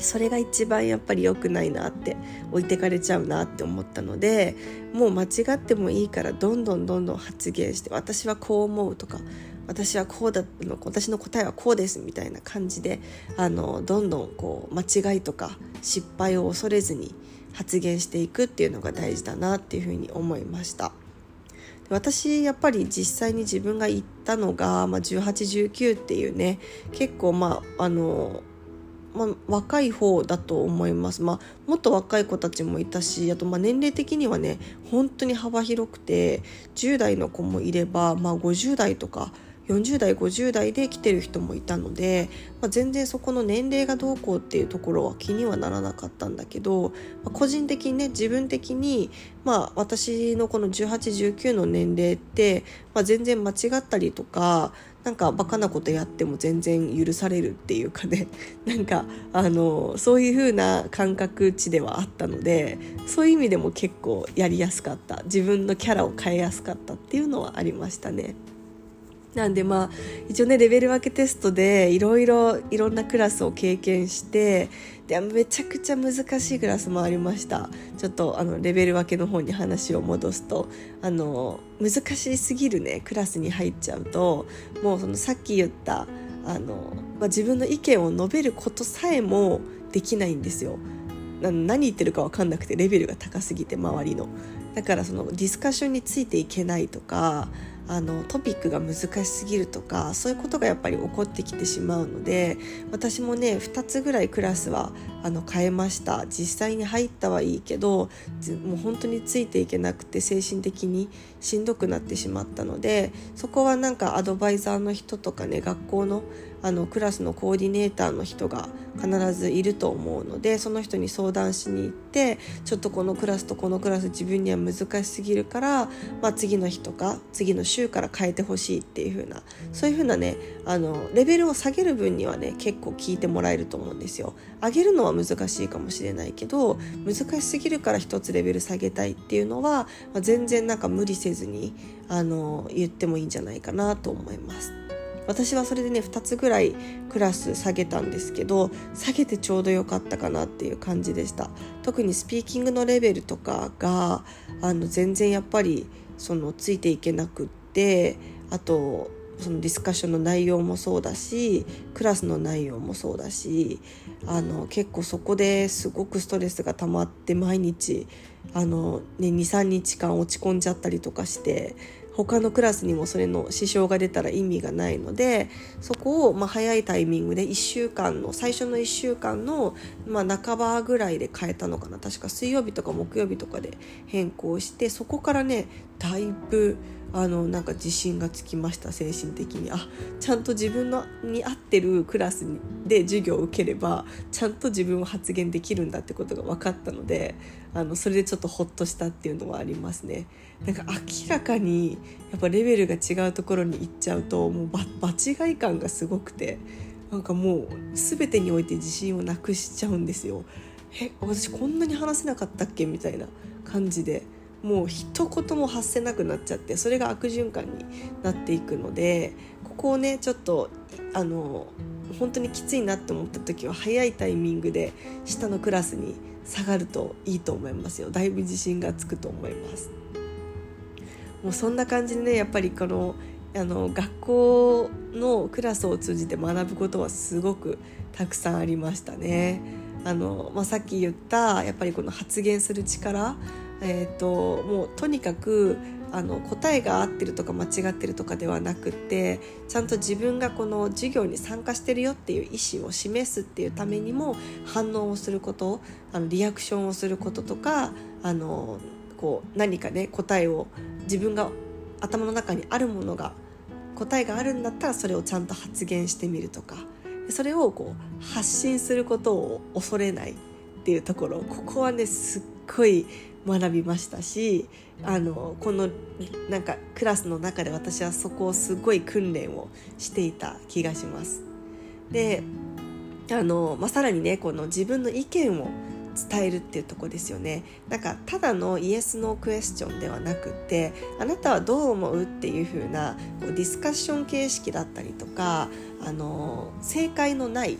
それが一番やっぱり良くないなって置いてかれちゃうなって思ったのでもう間違ってもいいからどんどんどんどん発言して私はこう思うとか私はこうだの私の答えはこうですみたいな感じであのどんどんこう間違いとか失敗を恐れずに発言していくっていうのが大事だなっていうふうに思いました。私やっぱり実際に自分が行ったのが、まあ、1819っていうね結構まああのまあ、若い方だと思います、まあ、もっと若い子たちもいたしあとまあ年齢的にはね本当に幅広くて10代の子もいれば、まあ、50代とか40代50代で来てる人もいたので、まあ、全然そこの年齢がどうこうっていうところは気にはならなかったんだけど、まあ、個人的にね自分的に、まあ、私のこの1819の年齢って、まあ、全然間違ったりとかなんかバカなことやっても全然許されるっていうかね。なんかあのそういう風な感覚値ではあったのでそういう意味でも結構やりやすかった。自分のキャラを変えやすかったっていうのはありましたね。なんでまあ一応ねレベル分けテストでいろいろいろんなクラスを経験してでめちゃくちゃ難しいクラスもありましたちょっとあのレベル分けの方に話を戻すとあの難しすぎるねクラスに入っちゃうともうそのさっき言ったあの、まあ、自分の意見を述べることさえもできないんですよ。何言ってるか分かんなくてレベルが高すぎて周りのだからそのディスカッションについていけないとかあのトピックが難しすぎるとかそういうことがやっぱり起こってきてしまうので私もね2つぐらいクラスはあの変えました。実際に入ったはいいけどもう本当についていけなくて精神的にしんどくなってしまったのでそこはなんかアドバイザーの人とかね学校のあのクラスのコーディネーターの人が必ずいると思うのでその人に相談しに行ってちょっとこのクラスとこのクラス自分には難しすぎるから、まあ、次の日とか次の週から変えてほしいっていう風なそういう風なねあのレベルを下げる分にはね結構聞いてもらえると思うんですよ。上げるのは難しいかもしれないけど難しすぎるから一つレベル下げたいっていうのは、まあ、全然なんか無理せずにあの言ってもいいんじゃないかなと思います。私はそれでね2つぐらいクラス下げたんですけど下げてちょうど良かったかなっていう感じでした。特にスピーキングのレベルとかがあの全然やっぱりそのついていけなくってあとそのディスカッションの内容もそうだしクラスの内容もそうだしあの結構そこですごくストレスが溜まって毎日あの、ね、23日間落ち込んじゃったりとかして他のクラスにもそれの支障が出たら意味がないのでそこをま早いタイミングで1週間の最初の1週間のま半ばぐらいで変えたのかな。確か水曜日とか木曜日とかで変更してそこからねだいぶあのなんか自信がつきました精神的に。あちゃんと自分のに合ってるクラスで授業を受ければちゃんと自分を発言できるんだってことが分かったのであのそれでちょっとホッとしたっていうのはありますね。なんか明らかにやっぱレベルが違うところに行っちゃうともう場違い感がすごくてなんかもう全てにおいて自信をなくしちゃうんですよ。え私こんなに話せなかったっけ？みたいな感じでもう一言も発せなくなっちゃってそれが悪循環になっていくのでここをねちょっとあの本当にきついなって思った時は早いタイミングで下のクラスに下がるといいと思いますよ。だいぶ自信がつくと思います。もうそんな感じでねやっぱりこのあの学校のクラスを通じて学ぶことはすごくたくさんありましたね。あの、まあ、さっき言ったやっぱりこの発言する力えーと、もうとにかくあの答えが合ってるとか間違ってるとかではなくってちゃんと自分がこの授業に参加してるよっていう意思を示すっていうためにも反応をすることあのリアクションをすることとかあのこう何かね答えを自分が頭の中にあるものが答えがあるんだったらそれをちゃんと発言してみるとかそれをこう発信することを恐れないっていうところここはねすっごい学びましたしあのこのなんかクラスの中で私はそこをすごい訓練をしていた気がします。であの、まあ、さらにねこの自分の意見を伝えるっていうとこですよねなんかただのイエス・ノークエスチョンではなくてあなたはどう思うっていう風なこうディスカッション形式だったりとかあの正解のない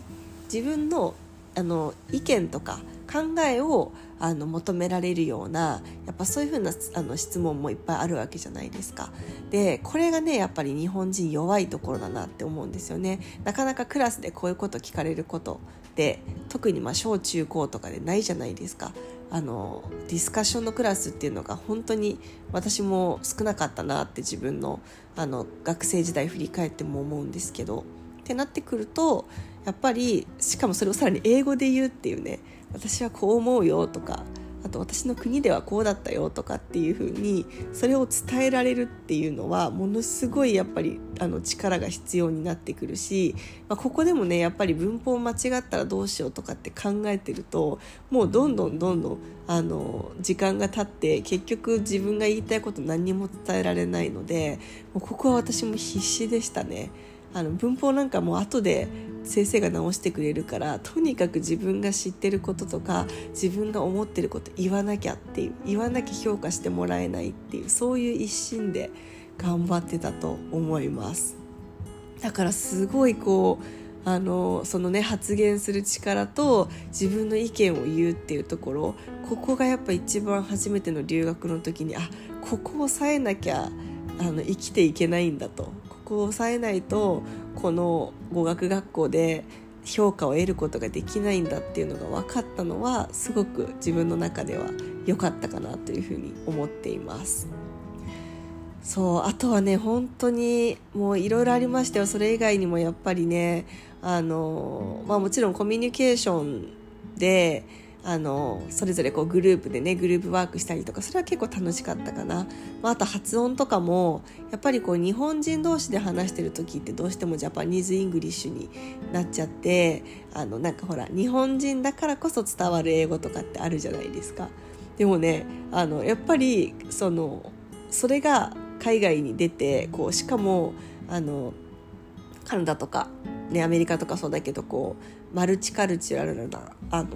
自分のあの意見とか考えをあの求められるようなやっぱそういうふうなあの質問もいっぱいあるわけじゃないですか。でこれがねやっぱり日本人弱いところだなって思うんですよね。なかなかクラスでこういうこと聞かれることって特にまあ小中高とかでないじゃないですか。あのディスカッションのクラスっていうのが本当に私も少なかったなって自分のあの学生時代振り返っても思うんですけどってなってくるとやっぱりしかもそれをさらに英語で言うっていうね私はこう思うよとかあと私の国ではこうだったよとかっていうふうにそれを伝えられるっていうのはものすごいやっぱりあの力が必要になってくるし、まあ、ここでもねやっぱり文法間違ったらどうしようとかって考えてるともうどんどんどんどんあの時間が経って結局自分が言いたいこと何にも伝えられないのでもうここは私も必死でしたね。あの文法なんかも後で先生が直してくれるからとにかく自分が知ってることとか自分が思ってること言わなきゃっていう言わなきゃ評価してもらえないっていうそういう一心で頑張ってたと思います。だからすごいこうあのそのね発言する力と自分の意見を言うっていうところここがやっぱ一番初めての留学の時にあここを抑えなきゃあの生きていけないんだとここを抑えないとこの語学学校で評価を得ることができないんだっていうのが分かったのはすごく自分の中では良かったかなというふうに思っています。そうあとはね本当にもういろいろありましたよそれ以外にもやっぱりねあの、まあ、もちろんコミュニケーションであのそれぞれこうグループでねグループワークしたりとかそれは結構楽しかったかな、まあ、あと発音とかもやっぱりこう日本人同士で話してる時ってどうしても Japanese English になっちゃってあのなんかほら日本人だからこそ伝わる英語とかってあるじゃないですか。でもねあのやっぱりそのそれが海外に出てこうしかもあのカナダとか、ね、アメリカとかそうだけどこうマルチカルチュラルなあの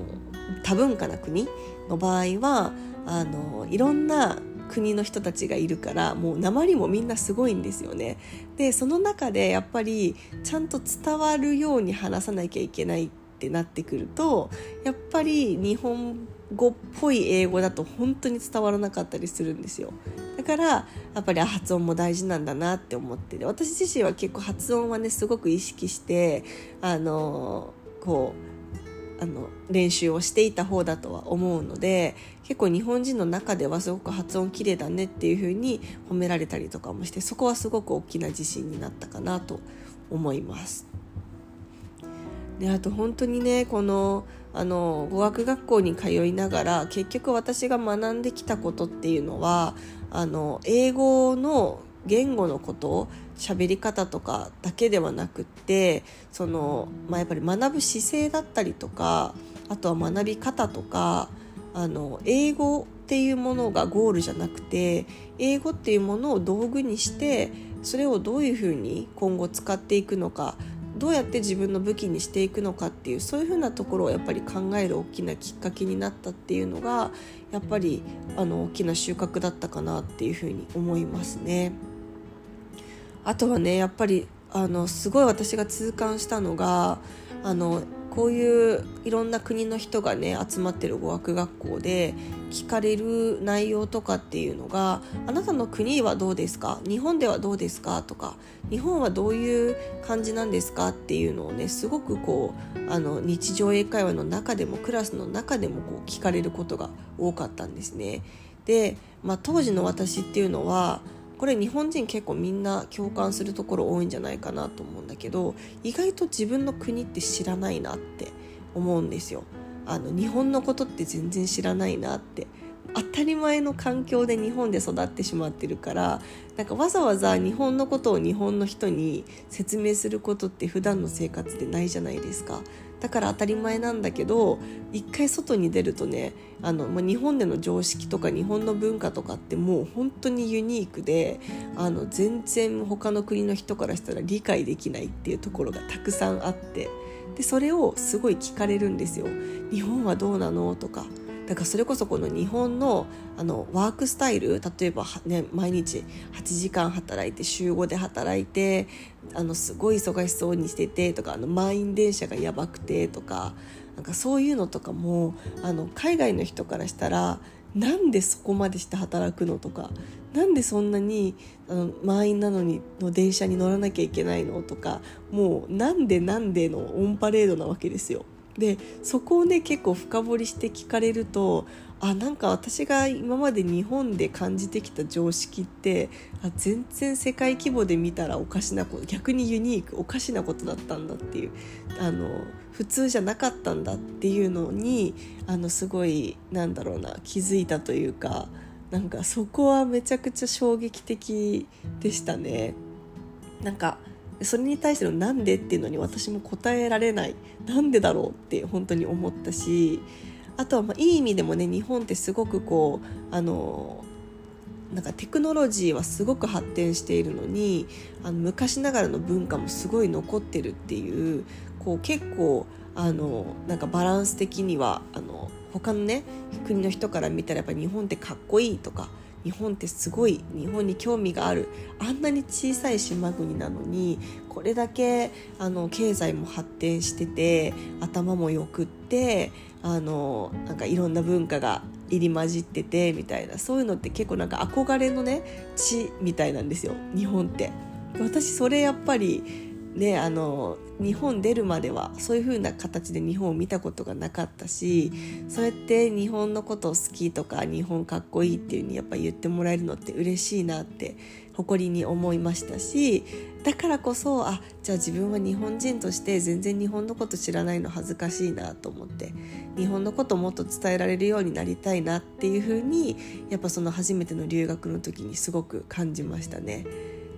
多文化な国の場合はあのいろんな国の人たちがいるからもう鉛もみんなすごいんですよね。でその中でやっぱりちゃんと伝わるように話さなきゃいけないってなってくるとやっぱり日本語っぽい英語だと本当に伝わらなかったりするんですよだからやっぱり発音も大事なんだなって思って私自身は結構発音はねすごく意識してあのこうあの練習をしていた方だとは思うので結構日本人の中ではすごく発音綺麗だねっていう風に褒められたりとかもしてそこはすごく大きな自信になったかなと思います。であと本当にねこのあの語学学校に通いながら結局私が学んできたことっていうのはあの英語の言語のこと喋り方とかだけではなくってその、まあ、やっぱり学ぶ姿勢だったりとかあとは学び方とかあの英語っていうものがゴールじゃなくて英語っていうものを道具にしてそれをどういうふうに今後使っていくのかどうやって自分の武器にしていくのかっていうそういうふうなところをやっぱり考える大きなきっかけになったっていうのがやっぱりあの大きな収穫だったかなっていうふうに思いますね。あとはねやっぱりあのすごい私が痛感したのがあのこういういろんな国の人がね集まってる語学学校で聞かれる内容とかっていうのが「あなたの国はどうですか？日本ではどうですか?」とか「日本はどういう感じなんですか?」っていうのをねすごくこうあの日常英会話の中でもクラスの中でもこう聞かれることが多かったんですね。で、まあ、当時の私っていうのはこれ日本人結構みんな共感するところ多いんじゃないかなと思うんだけど意外と自分の国って知らないなって思うんですよ。あの日本のことって全然知らないなって当たり前の環境で日本で育ってしまってるからなんかわざわざ日本のことを日本の人に説明することって普段の生活でないじゃないですかだから当たり前なんだけど一回外に出るとねあの、まあ、日本での常識とか日本の文化とかってもう本当にユニークであの全然他の国の人からしたら理解できないっていうところがたくさんあってでそれをすごい聞かれるんですよ。日本はどうなの？とかだからそれこそこの日本のあのワークスタイル例えば、ね、毎日8時間働いて週5で働いてあのすごい忙しそうにしててとかあの満員電車がやばくてとかなんかそういうのとかもあの海外の人からしたらなんでそこまでして働くのとかなんでそんなにあの満員なのにの電車に乗らなきゃいけないのとかもうなんでなんでのオンパレードなわけですよ。でそこをね結構深掘りして聞かれるとあなんか私が今まで日本で感じてきた常識ってあ全然世界規模で見たらおかしなこと逆にユニークおかしなことだったんだっていうあの普通じゃなかったんだっていうのにあのすごいなんだろうな気づいたというかなんかそこはめちゃくちゃ衝撃的でしたね。なんかそれに対してのなんでっていうのに私も答えられない。なんでだろうって本当に思ったしあとはまあいい意味でもね日本ってすごくこうあのなんかテクノロジーはすごく発展しているのにあの昔ながらの文化もすごい残ってるっていうこう結構あのなんかバランス的にはあの他のね国の人から見たらやっぱ日本ってかっこいいとか日本ってすごい日本に興味がある。あんなに小さい島国なのにこれだけあの経済も発展してて頭もよくってあのなんかいろんな文化が入り混じっててみたいな。そういうのって結構なんか憧れのね地みたいなんですよ。日本って。私それやっぱりねあの日本出るまではそういう風な形で日本を見たことがなかったしそうやって日本のことを好きとか日本かっこいいっていう風にやっぱ言ってもらえるのって嬉しいなって誇りに思いましたしだからこそあじゃあ自分は日本人として全然日本のこと知らないの恥ずかしいなと思って日本のこともっと伝えられるようになりたいなっていう風にやっぱその初めての留学の時にすごく感じましたね。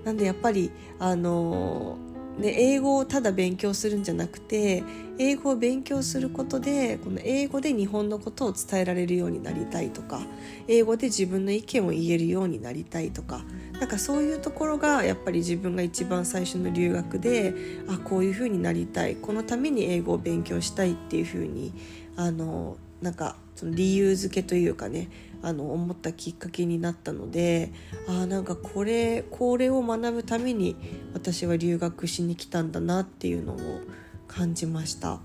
なんでやっぱりあのーで英語をただ勉強するんじゃなくて英語を勉強することでこの英語で日本のことを伝えられるようになりたいとか英語で自分の意見を言えるようになりたいとかなんかそういうところがやっぱり自分が一番最初の留学であこういうふうになりたいこのために英語を勉強したいっていうふうにあのなんかその理由付けというかねあの思ったきっかけになったのであなんかこれこれを学ぶために私は留学しに来たんだなっていうのを感じました。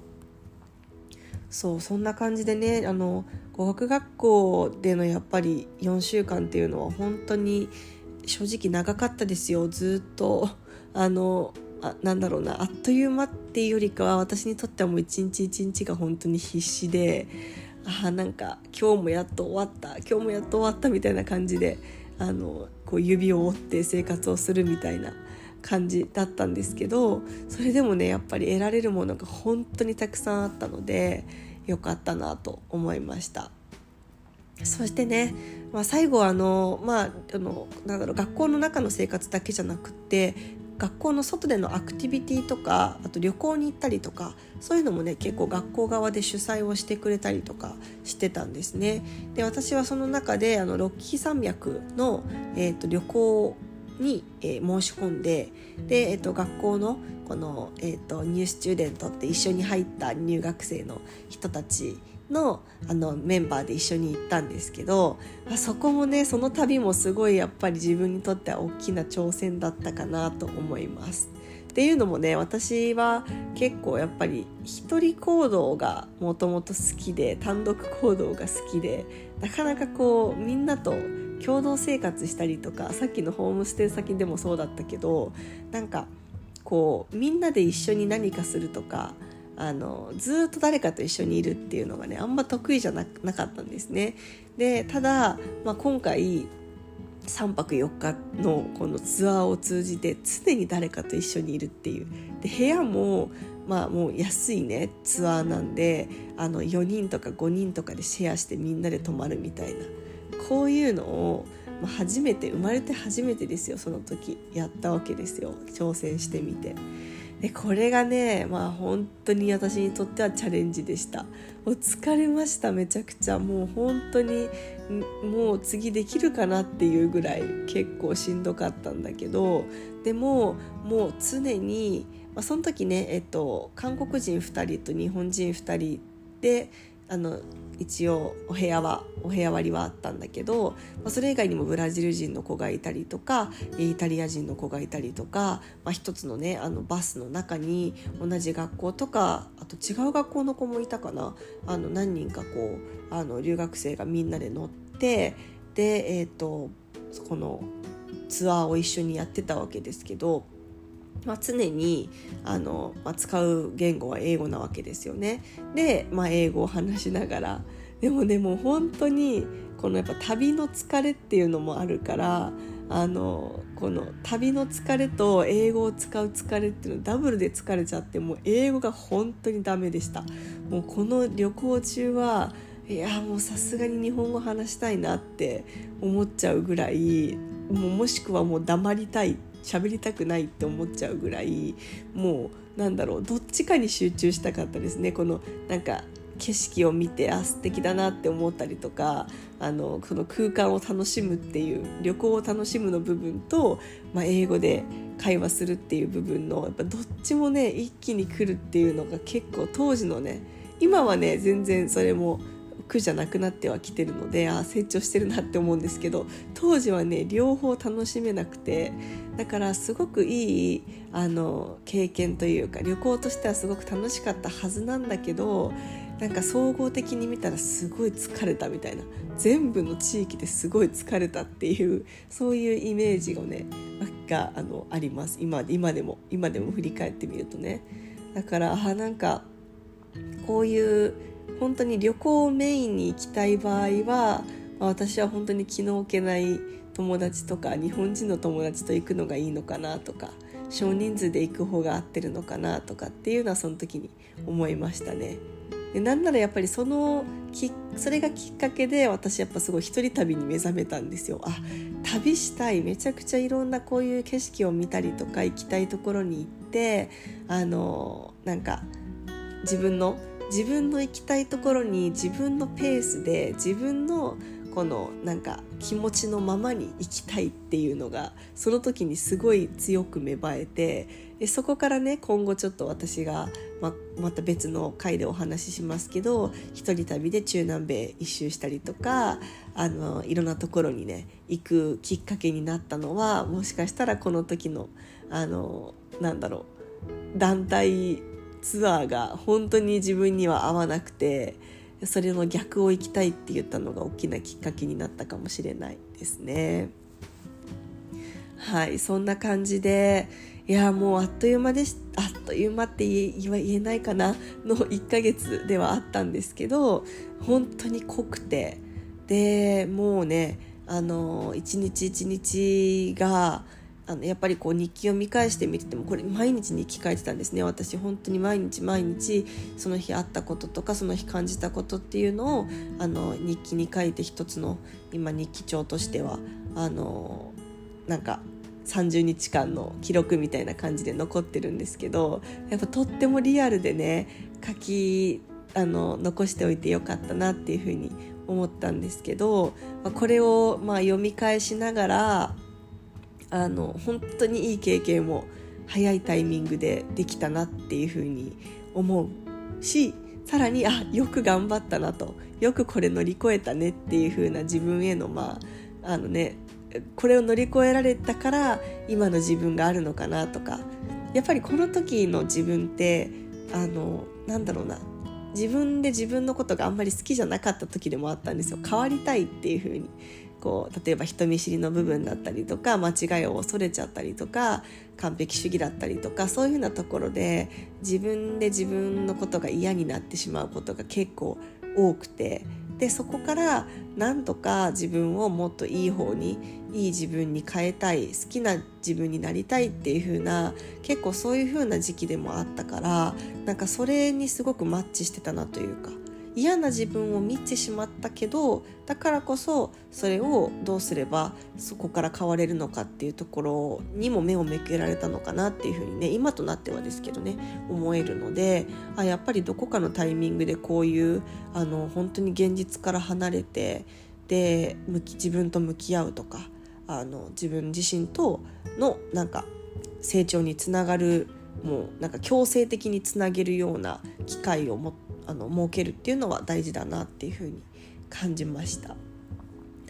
そうそんな感じでねあの語学学校でのやっぱり4週間っていうのは本当に正直長かったですよ。ずっとあのあなんだろうなあっという間っていうよりかは私にとってはもう一日一日が本当に必死であなんか今日もやっと終わった今日もやっと終わったみたいな感じであのこう指を折って生活をするみたいな感じだったんですけどそれでもねやっぱり得られるものが本当にたくさんあったのでよかったなと思いました。そしてね、まあ、最後あの、まあ、あのなんだろう学校の中の生活だけじゃなくって学校の外でのアクティビティとかあと旅行に行ったりとかそういうのもね結構学校側で主催をしてくれたりとかしてたんですね。で私はその中であのロッキー山脈の、えーと、旅行に、えー、申し込んでで、えーと、学校のこの、えーとニュースチューデントって一緒に入った入学生の人たちのあのメンバーで一緒に行ったんですけどあそこもねその旅もすごいやっぱり自分にとっては大きな挑戦だったかなと思います。っていうのもね私は結構やっぱり一人行動がもともと好きで単独行動が好きでなかなかこうみんなと共同生活したりとかさっきのホームステイ先でもそうだったけどなんかこうみんなで一緒に何かするとかあのずっと誰かと一緒にいるっていうのがねあんま得意じゃなかったんですね。でただ、まあ、今回3泊4日のこのツアーを通じて常に誰かと一緒にいるっていうで部屋もまあもう安いねツアーなんであの4人とか5人とかでシェアしてみんなで泊まるみたいなこういうのを、初めて生まれて初めてですよその時やったわけですよ挑戦してみて。でこれがねまあ本当に私にとってはチャレンジでした。もう疲れましためちゃくちゃ。もう本当にもう次できるかなっていうぐらい結構しんどかったんだけど。でももう常に、まあ、その時ね、えっと、韓国人2人と日本人2人であの一応お部屋はお部屋割りはあったんだけど、まあ、それ以外にもブラジル人の子がいたりとかイタリア人の子がいたりとか、まあ、一つのねあのバスの中に同じ学校とかあと違う学校の子もいたかなあの何人かこうあの留学生がみんなで乗ってで、えーとこのツアーを一緒にやってたわけですけど。まあ、常にあの、まあ、使う言語は英語なわけですよね。で、まあ、英語を話しながらでもねもう本当にこのやっぱ旅の疲れっていうのもあるからあのこの旅の疲れと英語を使う疲れっていうのダブルで疲れちゃってもう英語が本当にダメでしたもうこの旅行中はいやもうさすがに日本語話したいなって思っちゃうぐらいももしくはもう黙りたい喋りたくないって思っちゃうぐらいもうなんだろうどっちかに集中したかったですね。このなんか景色を見てあ素敵だなって思ったりとかあのこの空間を楽しむっていう旅行を楽しむの部分と、まあ、英語で会話するっていう部分のやっぱどっちもね一気に来るっていうのが結構当時のね今はね全然それも苦じゃなくなってはきてるのであ成長してるなって思うんですけど当時はね両方楽しめなくてだからすごくいいあの経験というか旅行としてはすごく楽しかったはずなんだけどなんか総合的に見たらすごい疲れたみたいな全部の地域ですごい疲れたっていうそういうイメージがねがあのあります。今今でも今でも振り返ってみるとね。だからあなんかこういう本当に旅行をメインに行きたい場合は、まあ、私は本当に気の置けない友達とか日本人の友達と行くのがいいのかなとか少人数で行く方が合ってるのかなとかっていうのはその時に思いましたね。でなんならやっぱりそのきそれがきっかけで私やっぱすごい一人旅に目覚めたんですよあ旅したいめちゃくちゃいろんなこういう景色を見たりとか行きたいところに行ってあのなんか自分の自分の行きたいところに自分のペースで自分のこのなんか気持ちのままに行きたいっていうのがその時にすごい強く芽生えてでそこからね今後ちょっと私がままた別の回でお話ししますけど一人旅で中南米一周したりとかあのいろんなところにね行くきっかけになったのはもしかしたらこの時のあのなんだろう団体ツアーが本当に自分には合わなくてそれの逆を行きたいって言ったのが大きなきっかけになったかもしれないですね。はいそんな感じでいやもうあっという間でしあっという間って言えないかなの1ヶ月ではあったんですけど本当に濃くてでもうねあの一日一日があのやっぱりこう日記を見返してみててもこれ毎日日記書いてたんですね。私本当に毎日毎日その日あったこととかその日感じたことっていうのをあの日記に書いて一つの今日記帳としてはあのなんか30日間の記録みたいな感じで残ってるんですけどやっぱとってもリアルでね書きあの残しておいてよかったなっていうふうに思ったんですけど、まあ、これをまあ読み返しながらあの本当にいい経験を早いタイミングでできたなっていうふうに思うしさらにあよく頑張ったなとよくこれ乗り越えたねっていう風な自分へのまああのねこれを乗り越えられたから今の自分があるのかなとか。やっぱりこの時の自分ってあのなんだろうな。自分で自分のことがあんまり好きじゃなかった時でもあったんですよ。変わりたいっていう風に。こう例えば人見知りの部分だったりとか間違いを恐れちゃったりとか完璧主義だったりとかそういうふうなところで自分で自分のことが嫌になってしまうことが結構多くてでそこからなんとか自分をもっといい方にいい自分に変えたい好きな自分になりたいっていう風な結構そういう風な時期でもあったからなんかそれにすごくマッチしてたなというか嫌な自分を見てしまったけどだからこそそれをどうすればそこから変われるのかっていうところにも目を向けられたのかなっていうふうにね今となってはですけどね思えるのであやっぱりどこかのタイミングでこういうあの本当に現実から離れてで向き自分と向き合うとかあの自分自身とのなんか成長につながるもうなんか強制的につなげるような機会を持ってあの設けるっていうのは大事だなっていうふうに感じました。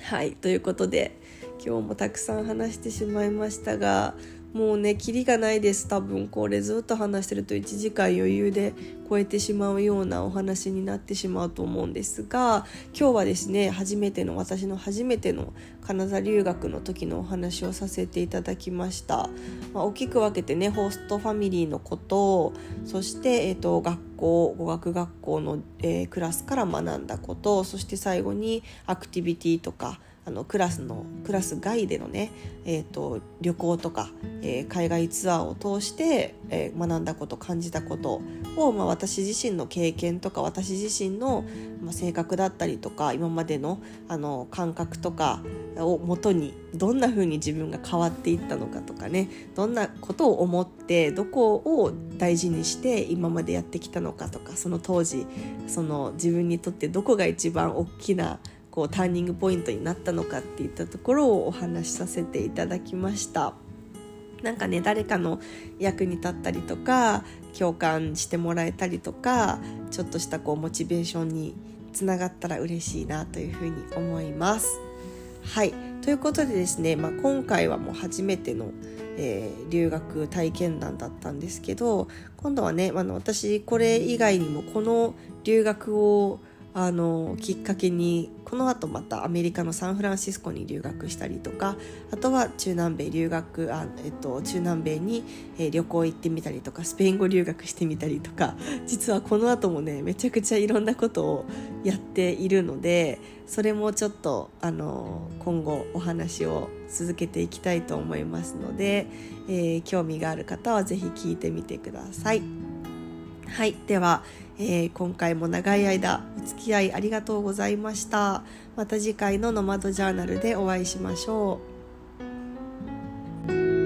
はいということで今日もたくさん話してしまいましたがもうねキリがないです。多分これずっと話してると1時間余裕で超えてしまうようなお話になってしまうと思うんですが今日はですね初めての私の初めての金沢留学の時のお話をさせていただきました、まあ、大きく分けてねホストファミリーのことそして、えーと、学校語学学校の、えー、クラスから学んだことそして最後にアクティビティとかあのクラスのクラス外でのね、えーと、旅行とか、えー、海外ツアーを通して、えー、学んだこと感じたことを、まあ、私自身の経験とか私自身の、まあ、性格だったりとか今までのあの感覚とかをもとにどんな風に自分が変わっていったのかとかねどんなことを思ってどこを大事にして今までやってきたのかとかその当時その自分にとってどこが一番大きなこうターニングポイントになったのかっていったところをお話しさせていただきました。なんかね誰かの役に立ったりとか共感してもらえたりとかちょっとしたこうモチベーションにつながったら嬉しいなというふうに思います。はいということでですね、まあ、今回はもう初めての、えー、留学体験談だったんですけど今度はねあの私これ以外にもこの留学をあのきっかけにこの後またアメリカのサンフランシスコに留学したりとかあとは中南米留学あ、えっと、中南米に、え、旅行行ってみたりとかスペイン語留学してみたりとか実はこの後もねめちゃくちゃいろんなことをやっているのでそれもちょっとあの今後お話を続けていきたいと思いますので、えー、興味がある方は是非聞いてみてください。はい、ではえー、今回も長い間お付き合いありがとうございました。また次回の「ノマドジャーナル」でお会いしましょう。